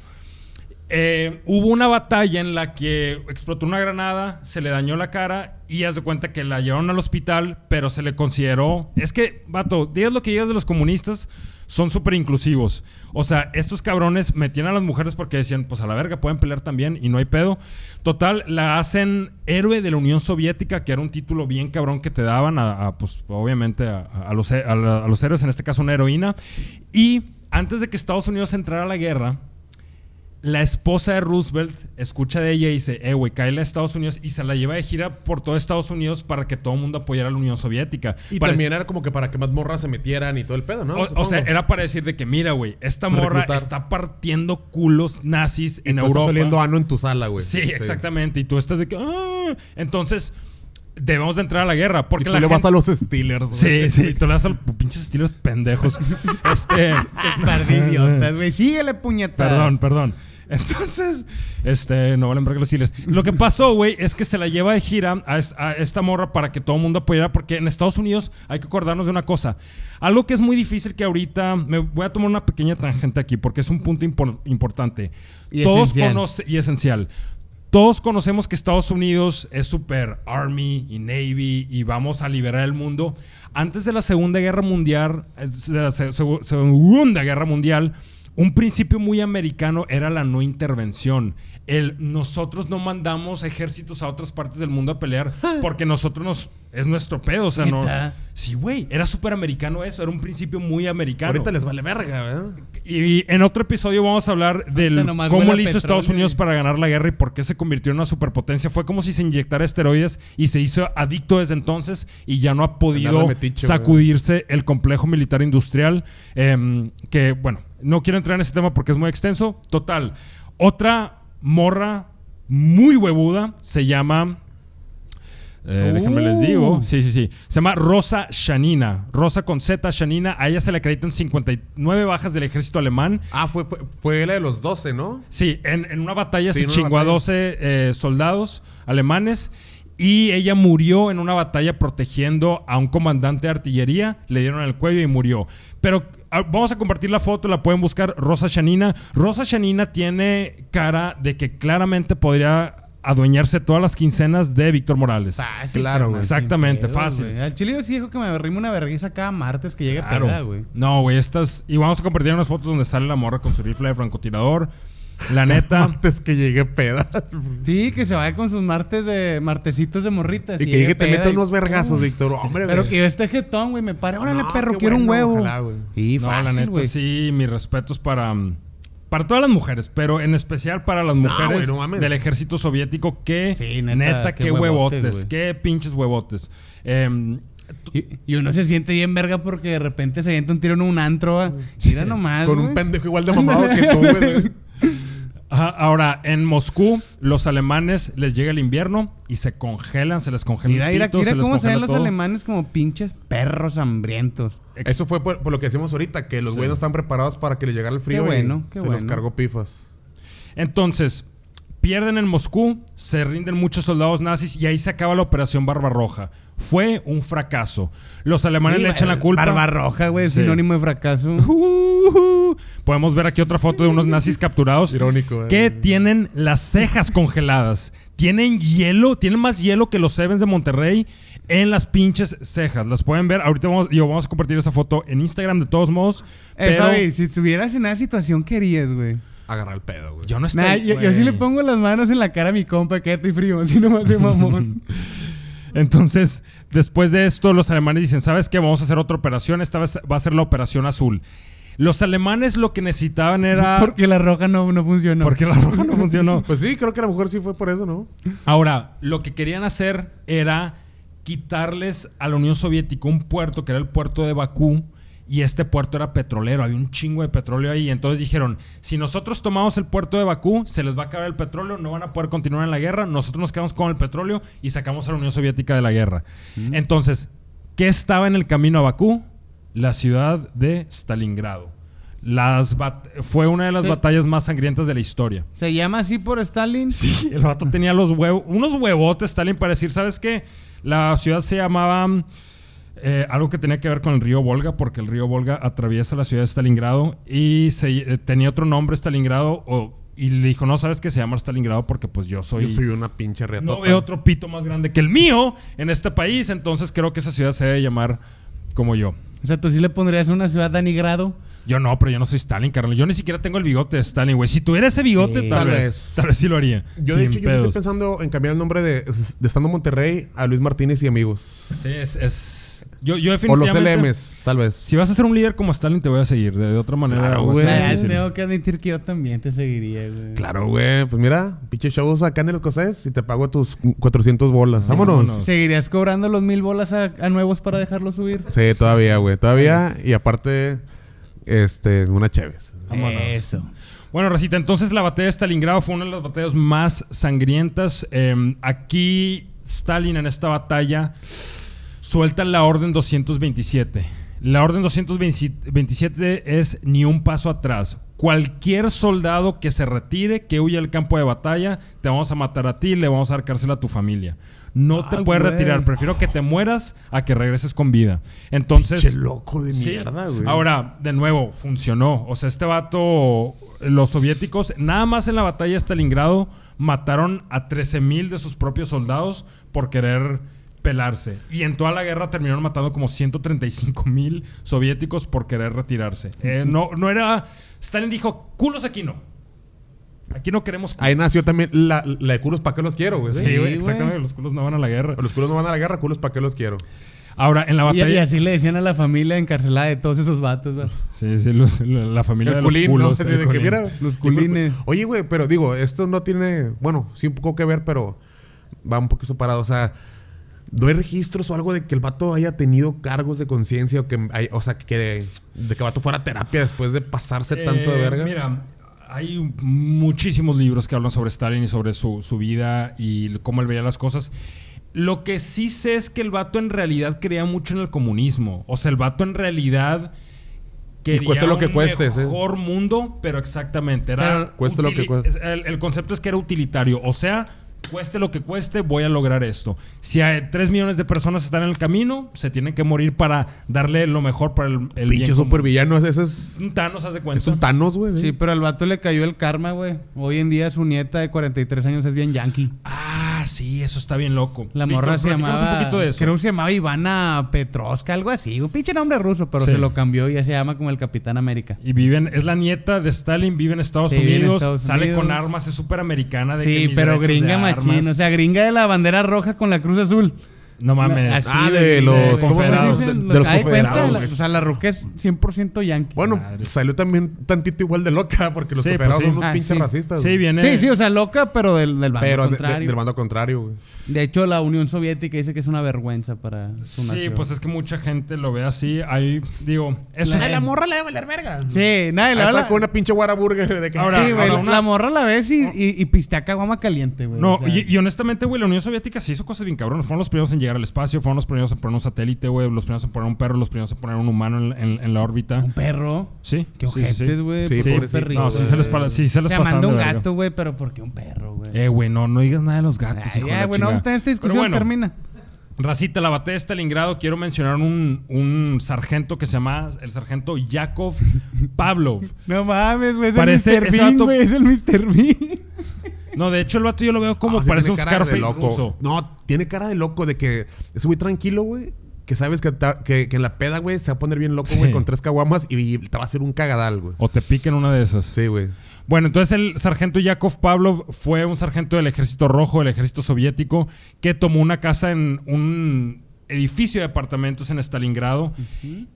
Eh, hubo una batalla en la que explotó una granada, se le dañó la cara y haz de cuenta que la llevaron al hospital, pero se le consideró. Es que, vato, digas lo que digas de los comunistas, son súper inclusivos. O sea, estos cabrones metían a las mujeres porque decían, pues a la verga, pueden pelear también y no hay pedo. Total, la hacen héroe de la Unión Soviética, que era un título bien cabrón que te daban a, pues, obviamente, a, los, a los héroes, en este caso una heroína. Y antes de que Estados Unidos entrara a la guerra, la esposa de Roosevelt escucha de ella y dice, eh, güey, cáele a Estados Unidos y se la lleva de gira por todo Estados Unidos para que todo el mundo apoyara a la Unión Soviética. Y Para también era como que para que más morras se metieran y todo el pedo, ¿no? o, sea, era para decir de que, mira, güey, esta morra Reclutar. está partiendo culos nazis Y en tú Europa. estás oliendo ano en tu sala, güey. sí, exactamente. Y tú estás de que, "Ah". entonces, debemos de entrar a la guerra. Y tú la le vas a los Steelers, Sí, güey. sí, tú le das a los pinches estilos pendejos. este, Par de idiotas, güey. Síguele, puñetas. Perdón, perdón. Entonces, este, no valen verga los chiles. Lo que pasó, güey, es que se la lleva de gira a, es- a esta morra para que todo el mundo apoyara, porque en Estados Unidos hay que acordarnos de una cosa. Algo que es muy difícil que ahorita, me voy a tomar una pequeña tangente aquí, porque es un punto impor- importante. Y Todos esencial. conoce- y esencial. Todos conocemos que Estados Unidos es super Army y Navy y vamos a liberar el mundo. Antes de la Segunda Guerra Mundial, eh, de la se- segu- Segunda Guerra Mundial, un principio muy americano era la no intervención. El nosotros no mandamos ejércitos a otras partes del mundo a pelear porque nosotros nos es nuestro pedo, o sea, no. Sí, güey, era súper americano eso, era un principio muy americano. Ahorita les vale verga, ¿verdad? Y en otro episodio vamos a hablar del cómo le hizo Estados Unidos para ganar la guerra y por qué se convirtió en una superpotencia. Fue como si se inyectara esteroides y se hizo adicto desde entonces y ya no ha podido metiche, sacudirse el complejo militar industrial. em, que bueno, no quiero entrar en ese tema porque es muy extenso. Total, otra morra muy huevuda se llama... Eh, Déjenme les digo. Uh. Sí, sí, sí. Se llama Rosa Shanina. Rosa con Z, Shanina. A ella se le acreditan 59 bajas del ejército alemán. Ah, fue, fue, fue la de los 12, ¿no? Sí, en, en una batalla Sí, se chingó a batalla. 12 eh, soldados alemanes. Y ella murió en una batalla protegiendo a un comandante de artillería. Le dieron el cuello y murió. Pero vamos a compartir la foto, la pueden buscar. Rosa Shanina. Rosa Shanina tiene cara de que claramente podría adueñarse todas las quincenas de Víctor Morales. Fácil, Claro, güey. Exactamente, fácil. Al chile yo sí dijo que me rime una vergüenza cada martes que llegue Claro. güey. No, güey, estas. Y vamos a compartir unas fotos donde sale la morra con su rifle de francotirador. La neta. Antes que llegue pedas. Sí, que se vaya con sus martes de martesitos de morritas. Y que llegue te meta y- unos vergazos, Víctor. Hombre, Pero güey. que yo esté jetón, güey, me pare. Órale, No, perro, quiero un huevo. ojalá, güey. Y no, fácil, la neta, güey. sí, mis respetos para. mm, Para todas las mujeres, pero en especial para las mujeres güey, no mames. del ejército soviético. Que Sí, neta, neta, qué, qué huevotes, qué pinches huevotes. Em, Y, y uno se siente bien verga porque de repente se avienta un tiro en un antro. va. Mira nomás. Con un pendejo igual de mamado que tú, güey. Ajá, ahora, en Moscú, los alemanes les llega el invierno y se congelan, se les congela Mira, el mira, pito, mira se cómo se ven los alemanes como pinches perros hambrientos. Ex- Eso fue por, por lo que decimos ahorita, que los güeyes no están preparados para que les llegara el frío Qué bueno, y qué se los bueno. cargó pifas. Entonces, pierden en Moscú, se rinden muchos soldados nazis y ahí se acaba la operación Barbarroja. Fue un fracaso. Los alemanes Sí, le echan la culpa. Barba roja, güey, Sí. sinónimo de fracaso. Uh, podemos ver aquí otra foto de unos nazis capturados Irónico, eh. que tienen las cejas congeladas. Tienen hielo, tienen más hielo que los Sevens de Monterrey en las pinches cejas. Las pueden ver. Ahorita vamos, yo, vamos a compartir esa foto en Instagram de todos modos. Eh, pero Fabi, si estuvieras en esa situación, ¿qué harías, güey? Agarrar el pedo, güey. yo no estoy. Nah, yo, yo sí le pongo las manos en la cara a mi compa, quédate frío, así no me hace mamón. Entonces, después de esto, los alemanes dicen, ¿sabes qué? Vamos a hacer otra operación. Esta vez va a ser la operación azul. Los alemanes lo que necesitaban era... Porque la roja no, no funcionó. Porque la roja no funcionó. Pues sí, creo que a lo mejor sí fue por eso, ¿no? Ahora, lo que querían hacer era quitarles a la Unión Soviética un puerto, que era el puerto de Bakú, y este puerto era petrolero, había un chingo de petróleo ahí. Entonces dijeron, si nosotros tomamos el puerto de Bakú, se les va a acabar el petróleo, no van a poder continuar en la guerra, nosotros nos quedamos con el petróleo y sacamos a la Unión Soviética de la guerra. Entonces, ¿qué estaba en el camino a Bakú? La ciudad de Stalingrado. Las bat- fue una de las Sí. batallas más sangrientas de la historia. ¿Se llama así por Stalin? Sí, el vato tenía los huevos, unos huevotes, Stalin, para decir, ¿sabes qué? La ciudad se llamaba eh, algo que tenía que ver con el río Volga, porque el río Volga atraviesa la ciudad de Stalingrado y se, eh, tenía otro nombre, Stalingrado, o- y le dijo, no, ¿sabes qué se llama Stalingrado? Porque pues yo soy... Yo soy una pinche reatota. no veo otro pito más grande que el mío en este país, entonces creo que esa ciudad se debe llamar como yo. O sea, tú sí le pondrías una ciudad danigrado. Yo no, pero yo no soy Stalin, carnal. Yo ni siquiera tengo el bigote de Stalin, güey. Si tuviera ese bigote, Sí. tal, Tal vez, vez. Tal vez sí lo haría. Yo, de hecho, yo sí estoy pensando en cambiar el nombre de, de Estando Monterrey a Luis Martínez y amigos. Sí, es. es- Yo, yo O los definitivamente. LMs, tal vez. Si vas a ser un líder como Stalin, te voy a seguir. De, de otra manera, Claro, güey. tengo que admitir que yo también te seguiría, güey. Claro, güey. Pues mira, pinche shows acá en el escocés y te pago tus 400 bolas. vámonos. vámonos. ¿Seguirías cobrando los mil bolas a, a nuevos para dejarlos subir? Sí, todavía, güey. Todavía. Y aparte, este, una Chévez. Vámonos. Eso. Bueno, Rosita, entonces la batalla de Stalingrado fue una de las batallas más sangrientas. Eh, aquí Stalin en esta batalla suelta la Orden 227. La Orden 227 es ni un paso atrás. Cualquier soldado que se retire, que huya del campo de batalla, te vamos a matar a ti, le vamos a dar cárcel a tu familia. No te puedes güey. retirar. Prefiero que te mueras a que regreses con vida. Entonces... Pinche loco de Sí. mierda, güey. Ahora, de nuevo, funcionó. O sea, este vato, los soviéticos, nada más en la batalla de Stalingrado, mataron a 13.000 de sus propios soldados por querer pelarse. Y en toda la guerra terminaron matando como 135.000 soviéticos por querer retirarse. Eh, no, no era... Stalin dijo, culos aquí no. Aquí no queremos culos. Ahí nació también la, la de culos, ¿para qué los quiero, güey? Sí, Sí, güey, güey. exactamente. Los culos no van a la guerra. Los culos no van a la guerra, culos, ¿para qué los quiero? Ahora, en la batalla... y así le decían a la familia encarcelada de todos esos vatos, güey. Sí, sí, los- la, la familia El los culos. De que, mira, Los culines. Oye, güey, pero digo, esto no tiene. Bueno, sí, un poco que ver, pero va un poquito parado. O sea, no hay registros o algo de que el vato haya tenido cargos de conciencia o que. hay- o sea, que de, que el vato fuera a terapia después de pasarse tanto de Eh, verga. Mira, hay muchísimos libros que hablan sobre Stalin y sobre su, su vida y cómo él veía las cosas. Lo que sí sé es que el vato en realidad creía mucho en el comunismo. O sea, el vato en realidad quería cueste lo que un cueste, mejor mundo, pero exactamente. Era Pero cueste lo que cueste. es- El, el concepto es que era utilitario. O sea, cueste lo que cueste, voy a lograr esto. Si hay 3 millones de personas están en el camino, se tienen que morir para darle lo mejor para el, el Pinche supervillano, ese es. Un Thanos, haz de cuenta. Es un Thanos, güey. Sí, pero al vato le cayó el karma, güey. Hoy en día su nieta de 43 años es bien yankee. Ah, sí, eso está bien loco. La Víctor, morra se llamaba. un poquito de eso. Creo que se llamaba Ivana Petrovska, algo así. Un pinche nombre ruso, pero Sí. se lo cambió y ya se llama como el Capitán América. Y viven, es la nieta de Stalin, vive en Estados Sí, vive en Unidos, Estados sale Unidos. con armas, es súper americana. De que Sí, pero gringa machín. O sea, gringa de la bandera roja con la cruz azul. No mames. Así, Ah, güey, de los- ¿cómo se ¿cómo dice? dicen? De- de los confederados, la-. O sea, la ruca es 100% yankee. Bueno, Madre. salió también tantito igual de loca porque los Sí, pues confederados sí. son unos Ah, pinches sí. racistas. Sí, viene. Sí, sí, o sea, loca, pero del, del bando Pero de- de- contrario. del bando contrario, güey. De hecho, la Unión Soviética dice que es una vergüenza para su Sí, nación. pues es que mucha gente lo ve así. Ahí, digo, eso La- es- la morra le debe valer verga. Sí, nadie la la- con una pinche Whataburger de que. Ahora- Sí, güey, la- una- la morra la ves y, y, y pistea caguama caliente, güey. No, o sea. y, y honestamente, güey, la Unión Soviética sí hizo cosas bien cabronas. Fueron los primeros en llegar al espacio, fueron los primeros en poner un satélite, güey, los primeros en poner un perro, los primeros en poner un humano en, en- en la órbita. Un perro. Sí. Qué sí, sí, sí. ojetes, güey. Sí, ¿por qué un pobrecito, perrito, No, sí se les, pa- sí se O les sea, manda un gato, güey, pero ¿por qué un perro, güey? Eh, güey, no, no digas nada de los gatos, Ay, hijo de ya, güey, no, esta, discusión bueno, termina. Racita, la batalla de Stalingrado, quiero mencionar un, un sargento que se llama el sargento Yakov Pavlov. No mames, güey. Es Parece- el Mr. Bean, güey. Es el Mr. Bean. No, de hecho, el vato yo lo veo como sí parece un Scarface loco. ruso. No, tiene cara de loco de que es muy tranquilo, güey. Que sabes que, ta- que, que en la peda, güey, se va a poner bien loco, Sí. güey, con tres caguamas y te va a hacer un cagadal, güey. O te piquen una de esas. Sí, güey. Bueno, entonces el sargento Yakov Pavlov fue un sargento del ejército rojo, del ejército soviético, que tomó una casa en un edificio de apartamentos en Stalingrado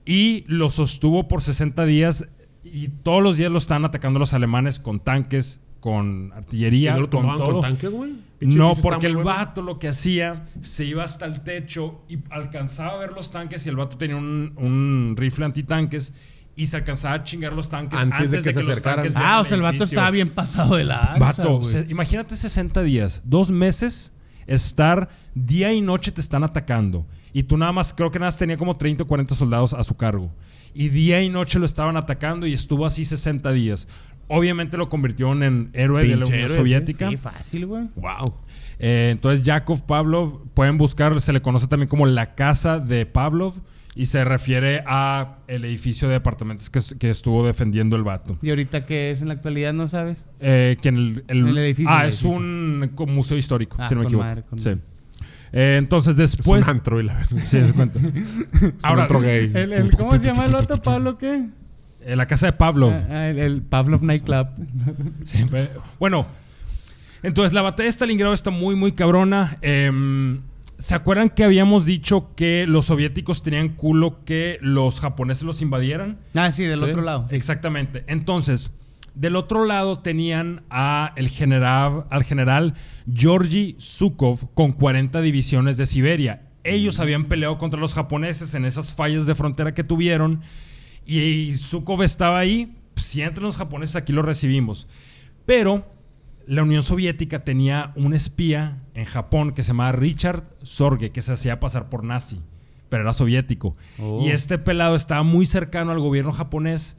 y lo sostuvo por 60 días y todos los días lo estaban atacando los alemanes con tanques, con ¿Y artillería, no lo con tomaban todo. con tanques, güey? No, porque el bueno. vato lo que hacía, se iba hasta el techo y alcanzaba a ver los tanques y el vato tenía un, un rifle antitanques y se alcanzaba a chingar los tanques Antes antes, de de que se los acercaran. tanques Ah, o sea, el vato estaba bien pasado de la Vato, se- imagínate 60 días, dos meses, estar día y noche te están atacando. Y tú nada más, creo que nada más tenía como 30 o 40 soldados a su cargo. Y día y noche lo estaban atacando y estuvo así 60 días. Obviamente lo convirtieron en héroe de la Unión héroe, Soviética. Sí, fácil, güey. Wow. Eh, entonces, Yakov Pavlov, pueden buscar, se le conoce también como la casa de Pavlov y se refiere a el edificio de departamentos que, que estuvo defendiendo el vato. ¿Y ahorita qué es en la actualidad? ¿No sabes? Eh, que en el, el- El edificio, Ah, el es un museo histórico, Ah, si no me con equivoco. madre, con Sí. madre. Eh, entonces, Es después. un antro y la verdad. Sí, se cuenta. Es Ahora, un antro gay. El, el- ¿Cómo se llama el vato, Pablo? ¿Qué? Eh, la casa de Pavlov. Ah, ah, el, el Pavlov Nightclub. Bueno, entonces la batalla de Stalingrado está muy, muy cabrona. Em, ¿Se acuerdan que habíamos dicho que los soviéticos tenían culo que los japoneses los invadieran? Ah, sí, del Sí. otro lado. sí. Exactamente. Entonces, del otro lado tenían a el general, al general Georgi Zhukov con 40 divisiones de Siberia. Ellos habían peleado contra los japoneses en esas fallas de frontera que tuvieron y Zhukov estaba ahí. Si entran los japoneses, aquí los recibimos. Pero la Unión Soviética tenía un espía en Japón que se llamaba Richard Sorge, que se hacía pasar por nazi, pero era soviético. Oh. Y este pelado estaba muy cercano al gobierno japonés.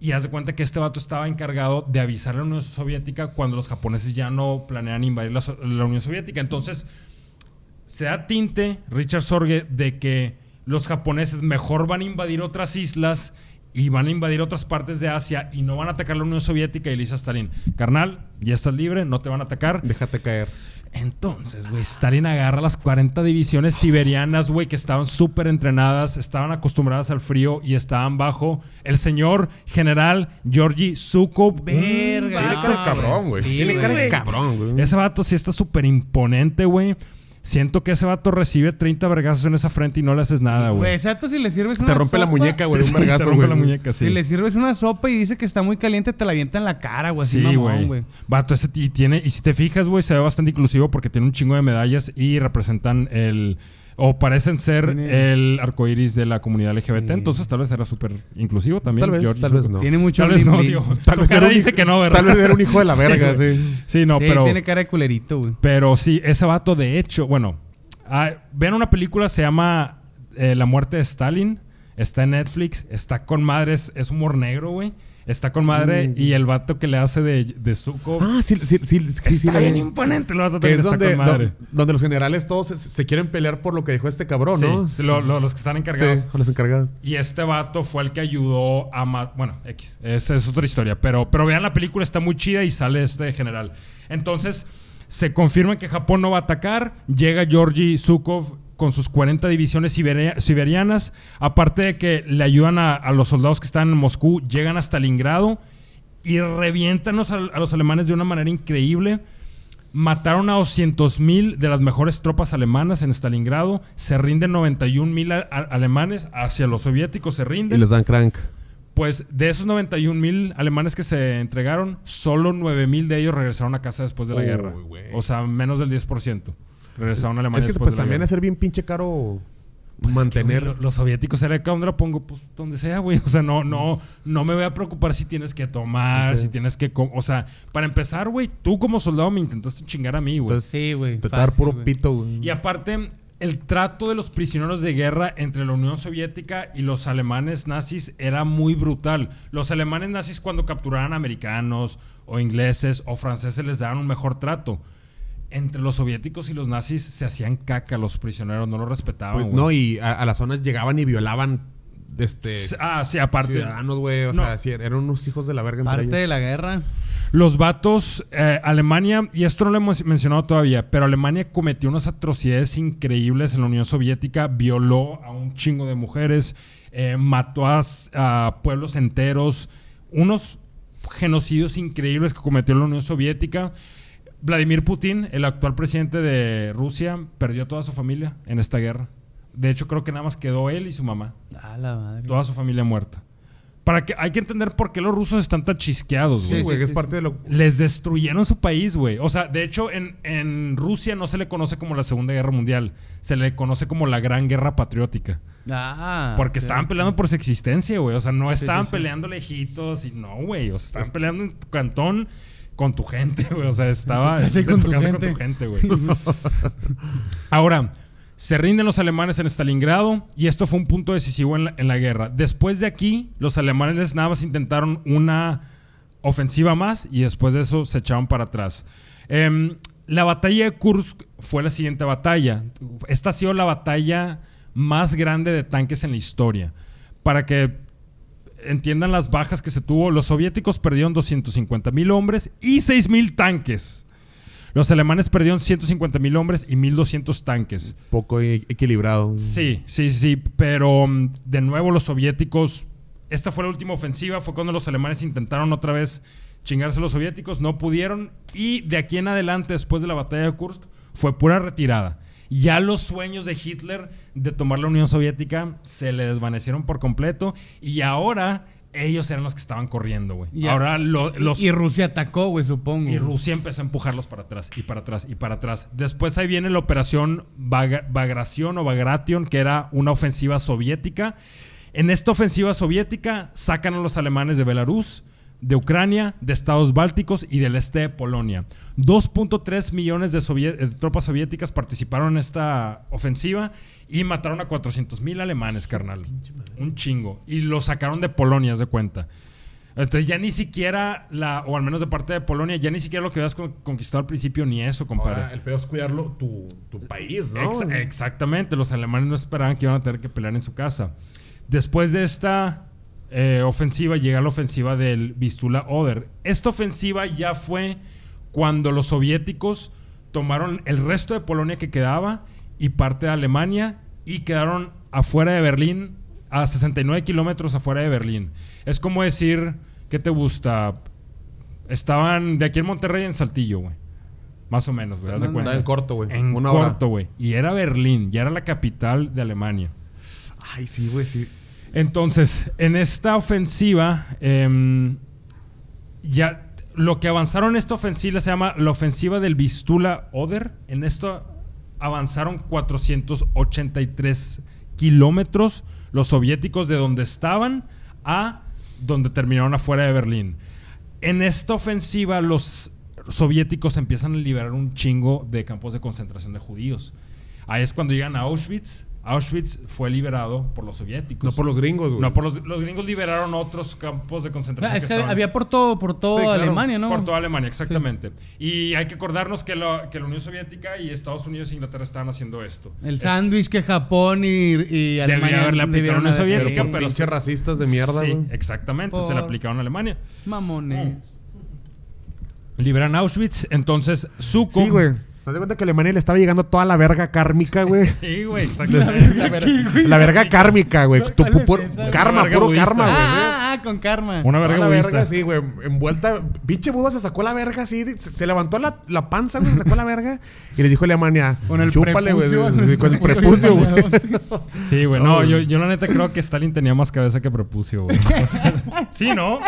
Y haz de cuenta que este vato estaba encargado de avisar a la Unión Soviética cuando los japoneses ya no planean invadir la, la Unión Soviética. Entonces, se da tinte, Richard Sorge, de que los japoneses mejor van a invadir otras islas y van a invadir otras partes de Asia y no van a atacar la Unión Soviética. Y le dice a Stalin, carnal, ya estás libre, no te van a atacar. Déjate caer. Entonces, güey, Stalin agarra las 40 divisiones siberianas, güey, que estaban súper entrenadas, estaban acostumbradas al frío y estaban bajo el señor general Georgi Zhukov. Verga. Tiene cara de cabrón, güey. Sí, Tiene cara de cabrón, güey. Ese vato sí está súper imponente, güey. Siento que ese vato recibe 30 vergazos en esa frente y no le haces nada, Güey, exacto, si le sirves una Te rompe la muñeca, güey. Un Te vergazo, rompe güey. la muñeca, sí. Si le sirves una sopa y dice que está muy caliente, te la avienta en la cara, güey. Así Sí, mamón, güey. Vato, ese y tiene, y si te fijas, güey, se ve bastante inclusivo porque tiene un chingo de medallas y representan el. O parecen ser Tiene- el arcoiris de la comunidad LGBT. Entonces, tal vez era súper inclusivo también. Tal vez, George tal vez no. Tiene mucho Tal vez no, digo. Tal vez era un dice hijo- que no, ¿verdad? Tal vez era un hijo de la verga, sí. Sí, no, Sí, pero. tiene cara de culerito, güey. Pero sí, ese vato, de hecho, bueno, ah, vean una película, se llama eh, La muerte de Stalin. Está en Netflix, está con madres, es humor negro, güey. Está con madre Mm. y el vato que le hace de, de Zuko. Ah, sí, sí, sí. está la bien imponente el vato Que es está donde, con madre. do- donde los generales todos se, se quieren pelear por lo que dijo este cabrón, ¿no? Sí, sí, lo- lo- los que están encargados. Sí, los encargados. Y este vato fue el que ayudó a... Bueno, X. Esa es otra historia. Pero, pero vean la película, está muy chida y sale este general. Entonces, se confirma que Japón no va a atacar. Llega Georgi Zhukov con sus 40 divisiones siberia- siberianas. Aparte de que le ayudan a, a los soldados que están en Moscú, llegan a Stalingrado y revientan a los, a los alemanes de una manera increíble. Mataron a 200 mil de las mejores tropas alemanas en Stalingrado. Se rinden 91 mil alemanes hacia los soviéticos. Se Y rinden. les dan crank. Pues de esos 91 mil alemanes que se entregaron, solo 9 mil de ellos regresaron a casa después de la Uy, guerra. O sea, menos del 10%. Regresaron a Alemania Es que después pues de la también es ser bien pinche caro Pues es que, mantener. güey, los soviéticos era que dónde la pongo, pues donde sea, güey. O sea, no, no, no me voy a preocupar si tienes que tomar, Sí. si tienes que, o sea, para empezar, güey, tú como soldado me intentaste chingar a mí, güey. Entonces, Sí, güey. te dar puro güey. pito, güey. Y aparte, el trato de los prisioneros de guerra entre la Unión Soviética y los alemanes nazis era muy brutal. Los alemanes nazis cuando capturaban americanos o ingleses o franceses les daban un mejor trato. Entre los soviéticos y los nazis se hacían caca los prisioneros, no los respetaban. Pues, güey. no, y a, a las zonas llegaban y violaban este, Ah, sí, aparte. ciudadanos, güey. O No. sea, sí, eran unos hijos de la verga entre Parte ellos. de la guerra. Los vatos, eh, Alemania, y esto no lo hemos mencionado todavía, pero Alemania cometió unas atrocidades increíbles en la Unión Soviética, violó a un chingo de mujeres, eh, mató a pueblos enteros, unos genocidios increíbles que cometió la Unión Soviética. Vladimir Putin, el actual presidente de Rusia, perdió a toda su familia en esta guerra. De hecho, creo que nada más quedó él y su mamá. A la madre. Toda su familia muerta. Para que, hay que entender por qué los rusos están tan chisqueados, Sí, güey. güey, sí, que es sí, parte de lo... Les destruyeron su país, güey. O sea, de hecho, en, en Rusia no se le conoce como la Segunda Guerra Mundial. Se le conoce como la Gran Guerra Patriótica. Ah. Porque estaban peleando por su existencia, güey. O sea, no estaban sí, sí. peleando lejitos y no, güey. O sea, estaban peleando en tu cantón con tu gente, güey. O sea, estaba casa en tu casa gente. con tu gente, güey. Ahora, se rinden los alemanes en Stalingrado y esto fue un punto decisivo en la, en la guerra. Después de aquí, los alemanes nada más intentaron una ofensiva más y después de eso se echaron para atrás. Em, la batalla de Kursk fue la siguiente batalla. Esta ha sido la batalla más grande de tanques en la historia. Para que entiendan las bajas que se tuvo, los soviéticos perdieron 250 mil hombres y 6 mil tanques. Los alemanes perdieron 150 mil hombres y 1200 tanques. Poco e- equilibrado. Sí, sí, sí, pero mm, de nuevo los soviéticos, esta fue la última ofensiva, fue cuando los alemanes intentaron otra vez chingarse a los soviéticos, no pudieron y de aquí en adelante, después de la batalla de Kursk, fue pura retirada. Ya los sueños de Hitler de tomar la Unión Soviética se le desvanecieron por completo y ahora ellos eran los que estaban corriendo, güey. Y- Ahora lo- los... Y Rusia atacó, güey, supongo. Y Rusia empezó a empujarlos para atrás y para atrás y para atrás. Después ahí viene la operación Baga- Bagration o Bagration, que era una ofensiva soviética. En esta ofensiva soviética sacan a los alemanes de Belarus, de Ucrania, de estados bálticos y del este de Polonia. 2.3 millones de, de tropas soviéticas participaron en esta ofensiva y mataron a 400 mil alemanes, carnal. Un chingo. Y los sacaron de Polonia, haz de cuenta. Entonces ya ni siquiera la, o al menos de parte de Polonia, ya ni siquiera lo que habías con- conquistado al principio, ni eso, compadre. Ahora, el peor es cuidarlo tu, tu país, ¿no? Ex- exactamente, los alemanes no esperaban que iban a tener que pelear en su casa. Después de esta eh, ofensiva llega la ofensiva del Vistula Oder. Esta ofensiva ya fue cuando los soviéticos tomaron el resto de Polonia que quedaba y parte de Alemania y quedaron afuera de Berlín, a 69 kilómetros afuera de Berlín. Es como decir, ¿qué te gusta? Estaban de aquí en Monterrey en Saltillo, güey. Más o menos, güey. cuenta. en corto, güey. En Una corto, güey. Y era Berlín, ya era la capital de Alemania. Ay, sí, güey, sí. Entonces, en esta ofensiva, em, ya lo que avanzaron en esta ofensiva se llama la ofensiva del Vistula Oder. En esto avanzaron 483 kilómetros los soviéticos de donde estaban a donde terminaron afuera de Berlín. En esta ofensiva los soviéticos empiezan a liberar un chingo de campos de concentración de judíos. Ahí es cuando llegan a Auschwitz. Auschwitz fue liberado por los soviéticos. No por los gringos, güey. No, por los, los gringos liberaron otros campos de concentración. Ah, es que había por todo, por Sí, claro. Alemania, ¿no? por toda Alemania, exactamente. Y hay que acordarnos que, la- que la Unión Soviética y Estados Unidos e Inglaterra estaban haciendo esto. El Es- sándwich que Japón y, y Alemania haberle aplicado debieron a la haber- Soviética, Pero pinches sí. racistas de mierda, Sí, güey. exactamente, se le aplicaron a Alemania. Mamones. Liberan Auschwitz, entonces Suko. Sí, güey. ¿Te das cuenta que a Alemania le estaba llegando toda la verga kármica, güey? Sí, güey, exactamente. la verga kármica, güey. Tu- ¿Cuál es puro-? Karma, puro budista. karma, güey. Ah, ah, con karma. Una verga Toda la budista. verga, sí, güey. Envuelta. Pinche Buda se sacó la verga así. Se, se levantó la, la panza, güey. Se sacó la verga. Y le dijo a Alemania. Con el Chúpale, güey. Con el prepucio, güey. Sí, güey. No, yo, yo la neta creo que Stalin tenía más cabeza que prepucio, güey. O sea, sí, ¿no?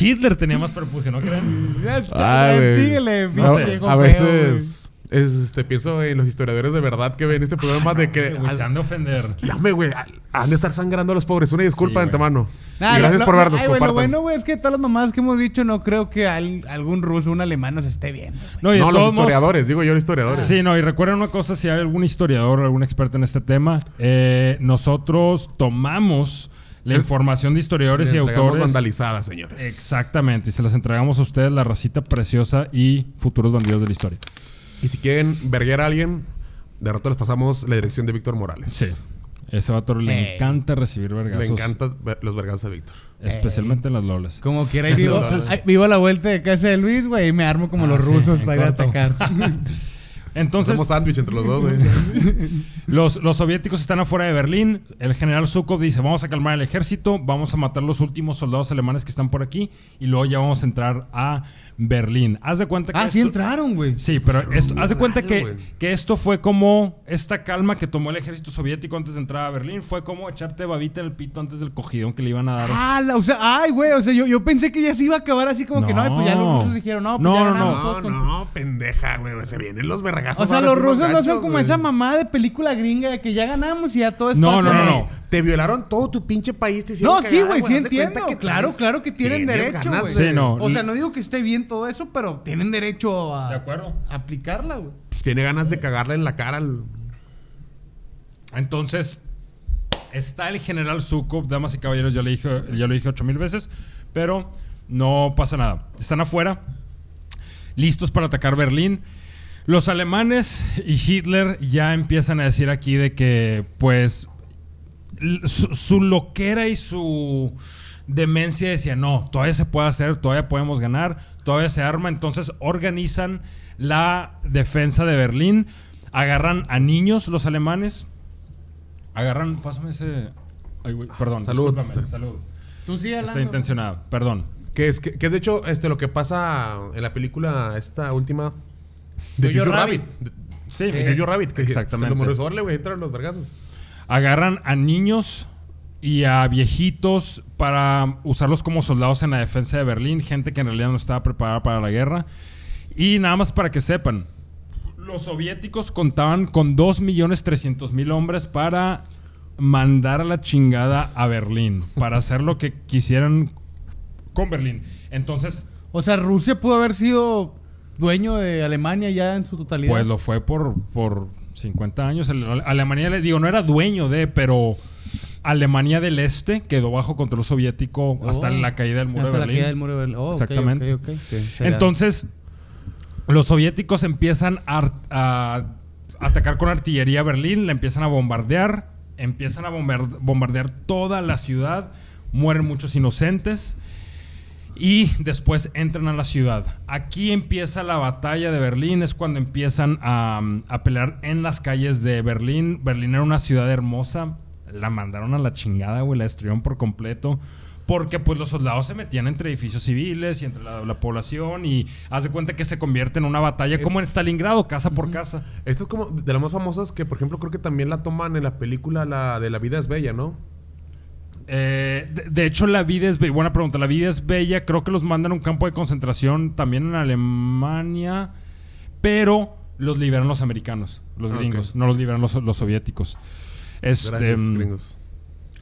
Hitler tenía más prepucio, ¿no creen? Ah. Síguele, No, a feo, veces. Es, este, pienso en los historiadores de verdad que ven este programa de que. Güey, se han de ofender. Dame, güey. Han de estar sangrando a los pobres. Una disculpa Sí, de antemano. Y gracias por vernos. ay, compartan. bueno, güey, es que todas las mamadas que hemos dicho, no creo que al- algún ruso o un alemán nos esté viendo. No, no, los historiadores. Digo yo, los historiadores. Sí, no, y recuerden una cosa, si hay algún historiador o algún experto en este tema, eh, nosotros tomamos la información de historiadores y autores. vandalizadas, señores. Exactamente, y se las entregamos a ustedes, la racita preciosa y futuros bandidos de la historia. Y si quieren verguer a alguien, de rato les pasamos la dirección de Víctor Morales. Sí. Ese vato le Ey. encanta recibir vergazos. Le encantan ver- los vergazos a Víctor. Especialmente en las lolas. Como quiera, ahí vivo, Entonces- ahí vivo a la vuelta de casa de Luis, güey, y me armo como Ah, los sí, rusos en para ir a corto. atacar. Entonces, Hacemos sándwich entre los dos, güey. Los, los soviéticos están afuera de Berlín. El general Zhukov dice: Vamos a calmar el ejército, vamos a matar los últimos soldados alemanes que están por aquí y luego ya vamos a entrar a Berlín. Haz de cuenta que. ah, sí entraron, güey. Sí, pero esto- haz de cuenta raro, que, que esto fue como esta calma que tomó el ejército soviético antes de entrar a Berlín. Fue como echarte babita en el pito antes del cogidón que le iban a dar. Ah, la- o sea, ay, güey, o sea, yo, yo pensé que ya se iba a acabar así como que no, pues ya los rusos dijeron, no, pues No, ya no, no. todos No, con- no, pendeja, güey. Se vienen los vergazos. O sea, los rusos no son como esa mamá de película gringa de que ya ganamos y ya todo es No, no, no, no. Te violaron todo tu pinche país. Te hicieron No, sí, güey, sí entiendo. que claro, claro que tienen derecho, güey. de- Sí, no. O sea, no digo que esté bien todo eso, pero tienen derecho a De acuerdo. a aplicarla, güey. Tiene ganas de cagarle en la cara al. Entonces, está el general Zhukov, damas y caballeros, ya, le dije, ya lo dije ocho mil veces, pero no pasa nada. Están afuera, listos para atacar Berlín. Los alemanes y Hitler ya empiezan a decir aquí de que, pues, su, su loquera y su demencia decía, no, todavía se puede hacer, todavía podemos ganar, todavía se arma. Entonces organizan la defensa de Berlín, agarran a niños los alemanes, agarran, pásame ese... Ay, güey, perdón, Salud. discúlpame, salud. Tú sigue Está intencionado, perdón. Que es, que, que es de hecho este, lo que pasa en la película, esta última. De Jojo Rabbit. Rabbit. De, Sí, de Jojo Rabbit. Que Exactamente. Se lo güey, entran los vergazos. agarran a niños y a viejitos para usarlos como soldados en la defensa de Berlín, gente que en realidad no estaba preparada para la guerra. Y nada más para que sepan, los soviéticos contaban con 2.300.000 hombres para mandar a la chingada a Berlín, para hacer lo que quisieran con Berlín. Entonces, O sea, Rusia pudo haber sido dueño de Alemania ya en su totalidad. pues lo fue por, por 50 años. Ale- Alemania, le digo, no era dueño de, pero Alemania del Este quedó bajo control soviético Oh. hasta la caída del muro Hasta de la Berlín. caída del muro de Berlín. Oh, Exactamente. Entonces, los soviéticos empiezan a, ar- a atacar con artillería a Berlín, la empiezan a bombardear, empiezan a bombar- bombardear toda la ciudad, mueren muchos inocentes y después entran a la ciudad. Aquí empieza la batalla de Berlín, es cuando empiezan a, a pelear en las calles de Berlín. Berlín era una ciudad hermosa, la mandaron a la chingada, güey, la destruyeron por completo. Porque pues los soldados se metían entre edificios civiles y entre la, la población y haz de cuenta que se convierte en una batalla como en Stalingrado, casa por casa. Esto es como de las más famosas que, por ejemplo, creo que también la toman en la película la de La vida es bella, ¿no? Eh, de, de hecho, la vida es bella. Buena pregunta. La vida es bella. Creo que los mandan a un campo de concentración también en Alemania. Pero los liberan los americanos, los gringos. No los liberan los, los soviéticos. Este, Gracias, mm, gringos.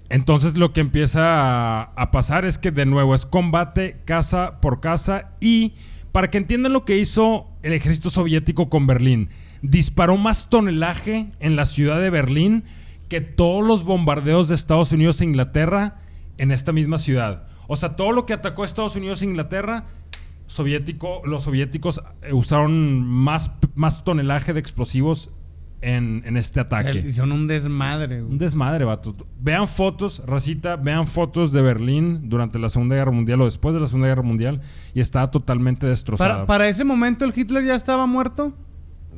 entonces lo que empieza a, a pasar es que de nuevo es combate casa por casa y para que entiendan lo que hizo el ejército soviético con Berlín, disparó más tonelaje en la ciudad de Berlín que todos los bombardeos de Estados Unidos e Inglaterra en esta misma ciudad. O sea, todo lo que atacó a Estados Unidos e Inglaterra, soviético, los soviéticos usaron más, más tonelaje de explosivos en, en este O sea, ataque. hicieron un desmadre, güey. Un desmadre, vato. Vean fotos, racita, vean fotos de Berlín durante la Segunda Guerra Mundial o después de la Segunda Guerra Mundial y estaba totalmente destrozada. Para, para ese momento el Hitler ya estaba muerto.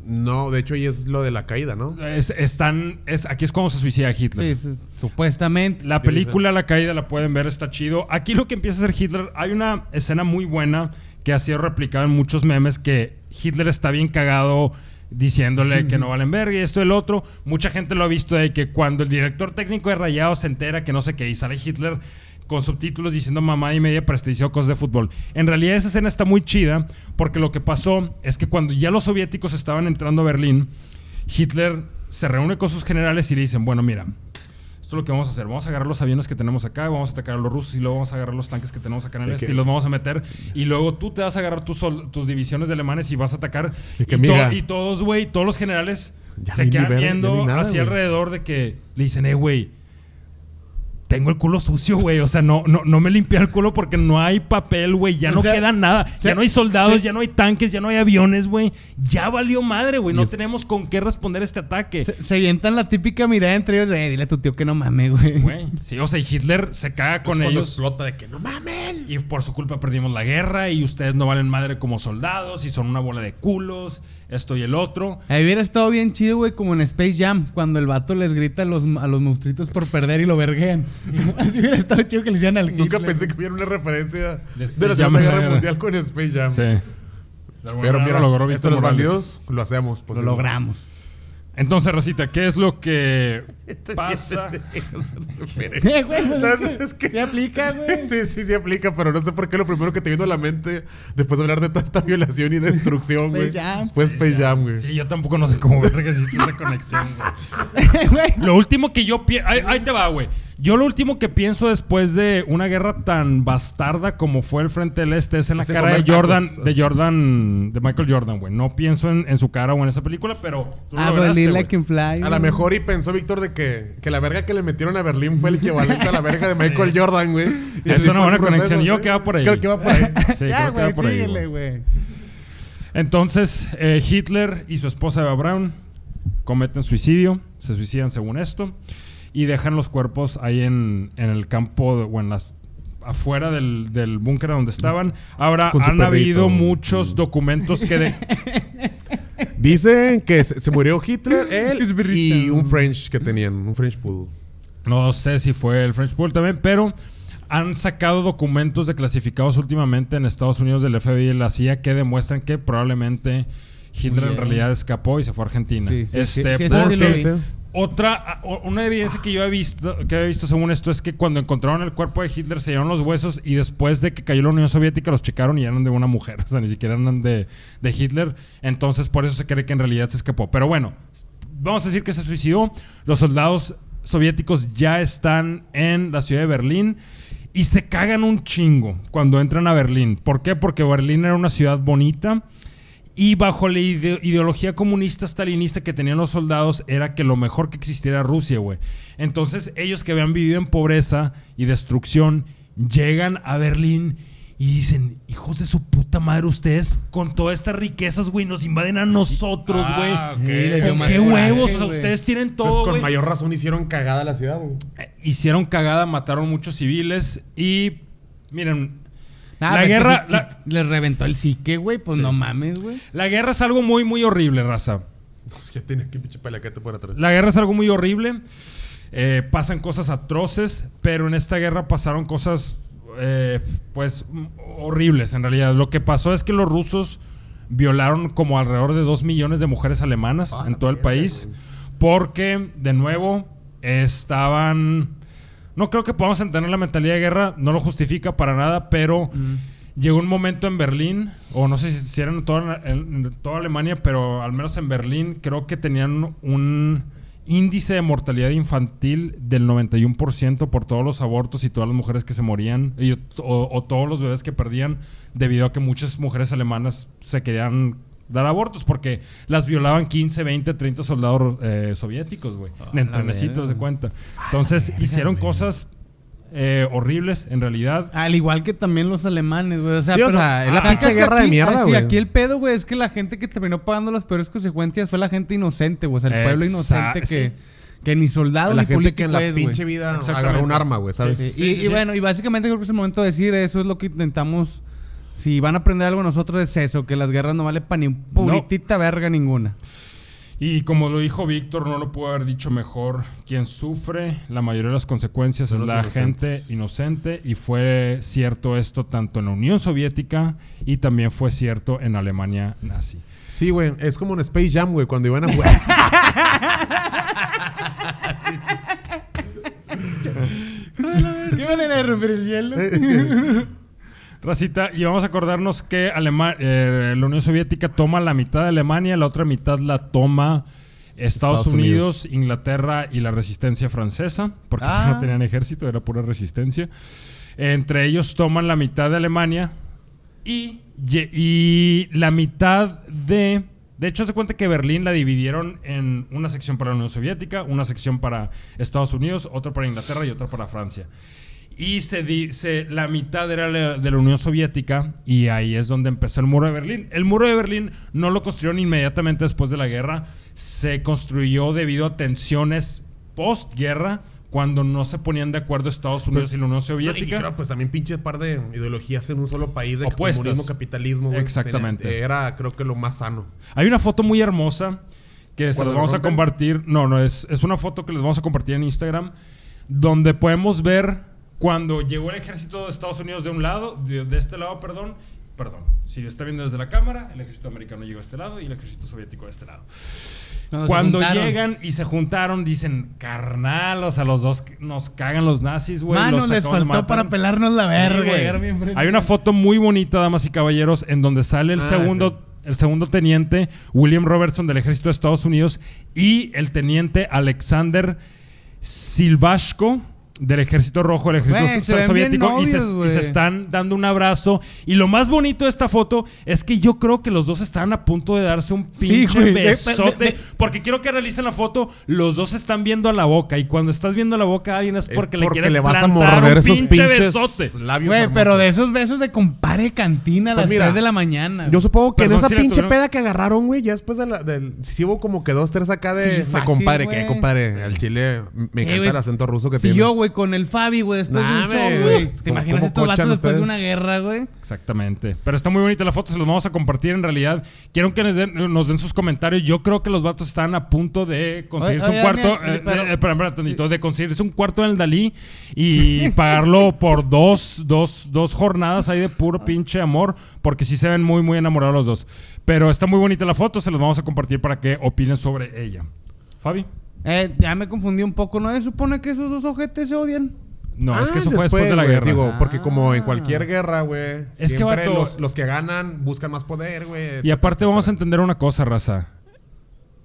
No, de hecho, ahí es lo de la caída, ¿no? Es- están, es, aquí es como se suicida Hitler. Sí, sí, supuestamente. La película La Caída la pueden ver, está chido. Aquí lo que empieza a hacer Hitler, hay una escena muy buena que ha sido replicada en muchos memes que Hitler está bien cagado diciéndole que no valen verga y esto y el otro. Mucha gente lo ha visto de que cuando el director técnico de Rayados se entera que no sé qué y sale Hitler con subtítulos diciendo mamá y media para dice cosas de fútbol. En realidad esa escena está muy chida porque lo que pasó es que cuando ya los soviéticos estaban entrando a Berlín, Hitler se reúne con sus generales y le dicen, bueno, mira, esto es lo que vamos a hacer. Vamos a agarrar los aviones que tenemos acá, vamos a atacar a los rusos y luego vamos a agarrar los tanques que tenemos acá en el este que- y los vamos a meter. Y luego tú te vas a agarrar tus, tus divisiones de alemanes y vas a atacar. Que, y, to- amiga. y todos, güey, todos los generales Ya se quedan ver- viendo nada, hacia güey. alrededor de que le dicen, eh, güey, tengo el culo sucio, güey. O sea, no, no, no me limpié el culo porque no hay papel, güey. Ya O no sea, queda nada. sea, ya no hay soldados, ya no hay tanques, ya no hay aviones, güey. Ya valió madre, güey. No tenemos con qué responder este ataque. Se, se avientan la típica mirada entre ellos de, "Eh, dile a tu tío que no mames, güey. Güey. Sí, o sea, y Hitler se caga con Es ellos. explota de que no mamen. Y por su culpa perdimos la guerra y ustedes no valen madre como soldados y son una bola de culos, esto y el otro. Ahí hubiera estado bien chido, güey, como en Space Jam, cuando el vato les grita a los, a los monstruitos por perder y lo verguean. Así hubiera estado chido que le hicieran al Nunca Hitler. pensé que hubiera una referencia De la Segunda Guerra. Mundial con Space Jam. Sí. Pero mira, logró esto los bandidos lo hacemos. Lo posible. logramos. Entonces, Racita, ¿qué es lo que pasa? Eh, güey, pues que- se aplica, güey. Sí, sí, sí aplica, pero no sé por qué lo primero que te vino a la mente después de hablar de tanta violación y destrucción, güey. Space Jam, güey. Sí, yo tampoco no sé cómo ver que existe esa conexión, güey. Güey. Lo último que yo pienso... Ahí, ahí te va, güey. Yo lo último que pienso después de una guerra tan bastarda como fue el Frente del Este es en la Es cara de Jordan, tacos. de Jordan, de Michael Jordan, güey. No pienso en, en su cara o en esa película, pero tú Ah, lo lograste, fly. A lo mejor y pensó Víctor de que, que la verga que le metieron a Berlín fue el equivalente a la verga de Michael Jordan, güey. Es una buena conexión. Yo ¿sí? que va por ahí. Creo que va por ahí. Sí, ya, creo que va güey, por ahí, síguele, güey. güey. Entonces, eh, Hitler y su esposa Eva Braun cometen suicidio, se suicidan según esto, y dejan los cuerpos ahí en, en el campo de- o en las afuera del, del búnker donde estaban. Ahora han perrito. habido muchos documentos que de- Dicen que se, se murió Hitler, él y un French que tenían, un French Poodle. no sé si fue el French Pool también, pero han sacado documentos declasificados últimamente en Estados Unidos del FBI y la CIA que demuestran que probablemente Hitler en realidad escapó y se fue a Argentina. Sí, sí, este, sí, porque-. Otra, una evidencia que yo he visto, que he visto según esto es que cuando encontraron el cuerpo de Hitler se dieron los huesos y después de que cayó la Unión Soviética los checaron y eran de una mujer, o sea, ni siquiera eran de, de Hitler. Entonces por eso se cree que en realidad se escapó. Pero bueno, vamos a decir que se suicidó. Los soldados soviéticos ya están en la ciudad de Berlín y se cagan un chingo cuando entran a Berlín. ¿Por qué? Porque Berlín era una ciudad bonita. Y bajo la ide- ideología comunista stalinista que tenían los soldados era que lo mejor que existiera era Rusia, güey. Entonces ellos que habían vivido en pobreza y destrucción llegan a Berlín y dicen, hijos de su puta madre, ustedes con todas estas riquezas, güey, nos invaden a nosotros, güey. Ah, ok. Sí, les dio ¿Con qué huevos? O sea, güey. ustedes tienen todo, Entonces, con güey. mayor razón hicieron cagada la ciudad, güey. Eh, Hicieron cagada, mataron muchos civiles y... Miren, La que guerra... la- les reventó el psique, güey. Pues Sí. no mames, güey. la guerra es algo muy, muy horrible, raza. Ya tiene aquí pinche pelaquete por atrás. La guerra es algo muy horrible. Eh, pasan cosas atroces, pero en esta guerra pasaron cosas, eh, pues, horribles en realidad. Lo que pasó es que los rusos violaron como alrededor de 2 millones de mujeres alemanas Ah, en todo el país, porque, de nuevo, estaban... No creo que podamos entender la mentalidad de guerra, no lo justifica para nada, pero llegó un momento en Berlín, o no sé si, si era en toda, en toda Alemania, pero al menos en Berlín creo que tenían un índice de mortalidad infantil del 91% por todos los abortos y todas las mujeres que se morían, y- o, o todos los bebés que perdían, debido a que muchas mujeres alemanas se querían dar abortos porque las violaban 15, 20, 30 soldados eh, soviéticos, güey. Ah, en trenecitos de cuenta. Entonces hicieron cosas eh, horribles en realidad. Al igual que también los alemanes, güey. O sea, Sí, o sea, la Ah, pinche guerra de mierda, ah, sí, güey. aquí el pedo, güey, es que la gente que terminó pagando las peores consecuencias fue la gente inocente, güey. O sea, el pueblo inocente que, sí. que ni soldado la ni gente político que en la es, güey. pinche vida Exactamente. agarró un arma, güey, ¿sabes? Sí, Sí, y, sí, y sí. bueno, y básicamente creo que es el momento de decir eso es lo que intentamos. Si van a aprender algo nosotros es eso, que las guerras no vale para ni puritita verga ninguna. Y como lo dijo Víctor, no lo pudo haber dicho mejor. Quien sufre la mayoría de las consecuencias es la gente inocente. Y fue cierto esto tanto en la Unión Soviética y también fue cierto en Alemania nazi. Sí, güey, es como en Space Jam, güey, cuando iban a jugar. ¿Qué manera de romper el hielo? Racita, y vamos a acordarnos que Alema- eh, la Unión Soviética toma la mitad de Alemania, la otra mitad la toma Estados, Estados Unidos, Unidos. Inglaterra y la resistencia francesa, porque Ah. no tenían ejército, era pura resistencia. Entre ellos toman la mitad de Alemania y, y la mitad de De hecho, se cuenta que Berlín la dividieron en una sección para la Unión Soviética, una sección para Estados Unidos, otra para Inglaterra y otra para Francia. Y se dice, la mitad era la- de la Unión Soviética y ahí es donde empezó el muro de Berlín. El muro de Berlín no lo construyeron inmediatamente después de la guerra, se construyó debido a tensiones postguerra cuando no se ponían de acuerdo Estados Unidos y la Unión No, Soviética. y creo, pues también pinche par de ideologías en un solo país de Opuestas. comunismo, capitalismo. güey. Exactamente. Tenía- Era, creo que lo más sano. Hay una foto muy hermosa que se ¿Cuándo las vamos a compartir. No, no, es, es una foto que les vamos a compartir en Instagram. Donde podemos ver cuando llegó el ejército de Estados Unidos de un lado, de, de este lado, perdón. Perdón, si está viendo desde la cámara, el ejército americano llegó a este lado y el ejército soviético de este lado. Cuando llegan y se juntaron, dicen, carnal, o sea, los dos nos cagan los nazis, güey. Mano, los les faltó matar". para pelarnos la verga. Hay una foto muy bonita, damas y caballeros, en donde sale el Ah, segundo, el segundo teniente William Robertson del ejército de Estados Unidos y el teniente Alexander Silvashko del ejército rojo del ejército se soviético y, se, y están dando un abrazo y lo más bonito de esta foto es que yo creo que los dos estaban a punto de darse un Sí, pinche. De- de- besote de- porque quiero que realicen la foto los dos están viendo a la boca y cuando estás viendo a la boca a alguien es Es porque, le quieres le vas a plantar morder un esos pinche pinches besote labios Güey, pero de esos besos de compare cantina a Pues las mira, 3 de la mañana. Yo supongo que Perdón, en esa pinche peda que agarraron, güey, ya después de la, del... Sí hubo como que dos, tres acá de, Sí, de fácil, compadre. Que compadre, al chile me encanta el acento ruso que si tiene. yo, güey, con el Fabi, güey, después de un show, güey. ¿Te ¿Cómo- imaginas estos vatos después de una guerra, güey? Exactamente. Pero está muy bonita la foto, se los vamos a compartir en realidad. Quiero que nos den, nos den sus comentarios. Yo creo que los vatos están a punto de conseguirse Oye, un oye, cuarto. Daniel, eh, pero- eh, espera, espera de conseguirse un cuarto en el Dalí y pagarlo por dos, dos, dos jornadas ahí de puro pinche amor. Porque sí se ven muy, muy enamorados los dos. Pero está muy bonita la foto, se los vamos a compartir para que opinen sobre ella. Fabi. Eh, ya me confundí un poco, ¿no? Se supone que esos dos ojetes se odian. No, es que Ah, eso fue después de la guerra. Digo, porque como en Ah. cualquier guerra, güey, Es siempre vato- los, los que ganan buscan más poder, güey. Y etcétera, aparte vamos a entender una cosa, raza.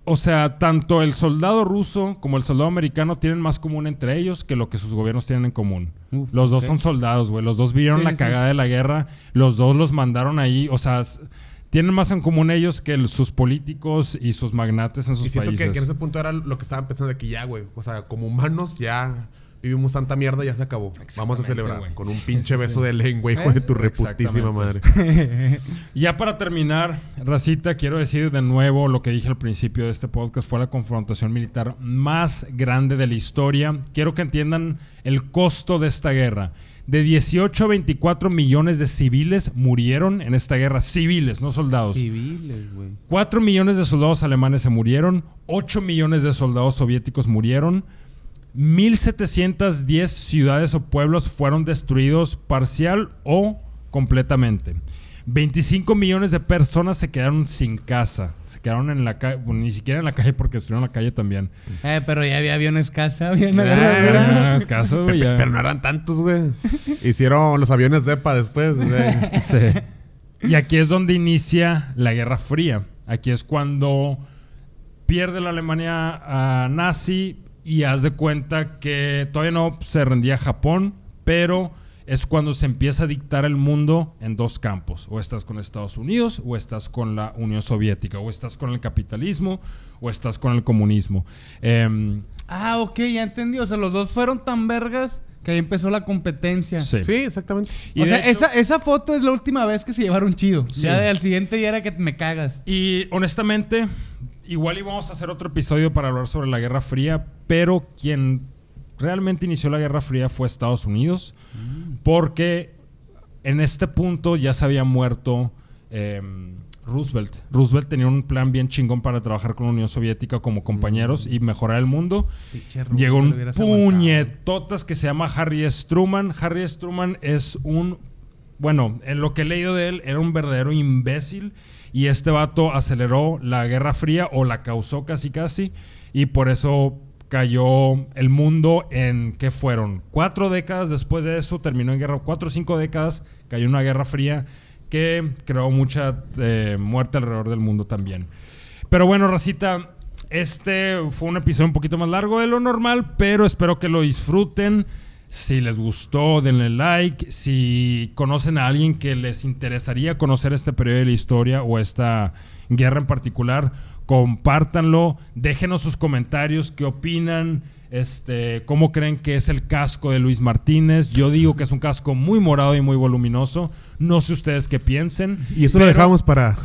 O sea, tanto el soldado ruso como el soldado americano tienen más común entre ellos que lo que sus gobiernos tienen en común. Uf, los dos son soldados, güey. Los dos vieron Sí, la sí. cagada de la guerra. Los dos los mandaron ahí. O sea, tienen más en común ellos que el- sus políticos y sus magnates en sus Y siento países. que en ese punto era lo que estaban pensando de que ya, güey. O sea, como humanos ya vivimos tanta mierda, ya se acabó. Vamos a celebrar con un pinche beso de lengua, hijo de tu reputísima madre. Ya para terminar, Racita, quiero decir de nuevo lo que dije al principio de este podcast, fue la confrontación militar más grande de la historia. Quiero que entiendan el costo de esta guerra. De 18 a 24 millones de civiles murieron en esta guerra, civiles, no soldados. Civiles, güey. 4 millones de soldados alemanes se murieron, 8 millones de soldados soviéticos murieron, 1.710 ciudades o pueblos fueron destruidos parcial o completamente. 25 millones de personas se quedaron sin casa. Se quedaron en la calle, bueno, ni siquiera en la calle porque destruyeron la calle también. Eh, pero ya había aviones casa, había guerra, era- güey. Pero no eran tantos, güey. Hicieron los aviones de EPA después. Sí. Y aquí es donde inicia la Guerra Fría. Aquí es cuando pierde la Alemania a nazi y haz de cuenta que todavía no se rendía Japón, pero es cuando se empieza a dictar el mundo en dos campos. O estás con Estados Unidos o estás con la Unión Soviética. O estás con el capitalismo o estás con el comunismo. Em, Ah, ok, ya entendí. O sea, los dos fueron tan vergas que ahí empezó la competencia. sí. Sí, exactamente. Y o sea, hecho- esa, esa foto es la última vez que se llevaron chido. Sí. Ya al siguiente día era que me cagas. Y honestamente, igual íbamos a hacer otro episodio para hablar sobre la Guerra Fría, pero quien realmente inició la Guerra Fría fue Estados Unidos, porque en este punto ya se había muerto eh, Roosevelt. Roosevelt tenía un plan bien chingón para trabajar con la Unión Soviética como compañeros y mejorar el mundo. Llegó un puñetotas que se llama Harry S. Truman. Harry S. Truman es un. Bueno, en lo que he leído de él, era un verdadero imbécil. Y este vato aceleró la Guerra Fría o la causó casi casi. Y por eso cayó el mundo en. ¿Qué fueron? Cuatro décadas después de eso terminó en guerra. Cuatro o cinco décadas cayó una Guerra Fría que creó mucha eh, muerte alrededor del mundo también. Pero bueno, Racita, este fue un episodio un poquito más largo de lo normal, pero espero que lo disfruten. Si les gustó, denle like. Si conocen a alguien que les interesaría conocer este periodo de la historia o esta Guerra en particular. Compártanlo, déjenos sus comentarios, qué opinan, este, cómo creen que es el casco de Luis Martínez. Yo digo que es un casco muy morado y muy voluminoso. No sé ustedes qué piensen. Y eso lo dejamos para,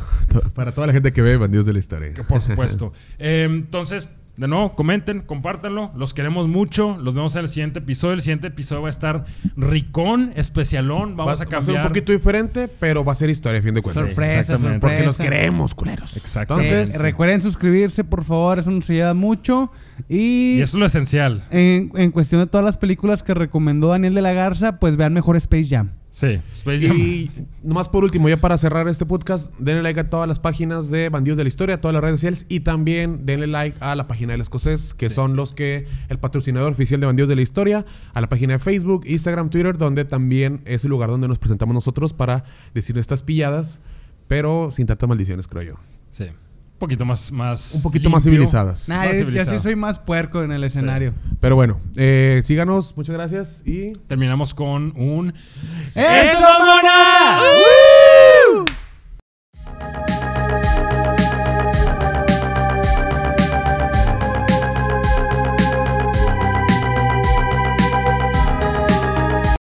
para toda la gente que ve Bandidos de la Historia. que por supuesto. Eh, entonces, de nuevo, comenten, compártanlo. Los queremos mucho. Los vemos en el siguiente episodio. El siguiente episodio va a estar ricón, especialón. Vamos va, a va a ser cambiar. un poquito diferente, pero va a ser historia, a fin de cuentas. Sorpresa, exactamente. sorpresa. Porque los queremos, culeros. Exactamente. Entonces, Eh, recuerden suscribirse, por favor, eso nos ayuda mucho. Y, Y eso es lo esencial. en, en cuestión de todas las películas que recomendó Daniel de la Garza, pues vean mejor Space Jam. Sí, Space Jam. Y nomás por último, ya para cerrar este podcast, denle like a todas las páginas de Bandidos de la Historia, a todas las redes sociales y también denle like a la página del escocés, que son los que, el patrocinador oficial de Bandidos de la Historia, a la página de Facebook, Instagram, Twitter, donde también es el lugar donde nos presentamos nosotros para decir estas pilladas, pero sin tantas maldiciones, creo yo. Sí. Un poquito más. más Un poquito más limpio. civilizadas. Nah, Más yo- sí soy más puerco en el escenario. Pero bueno, eh, síganos, muchas gracias y Terminamos con un. ¡Eso, mamona!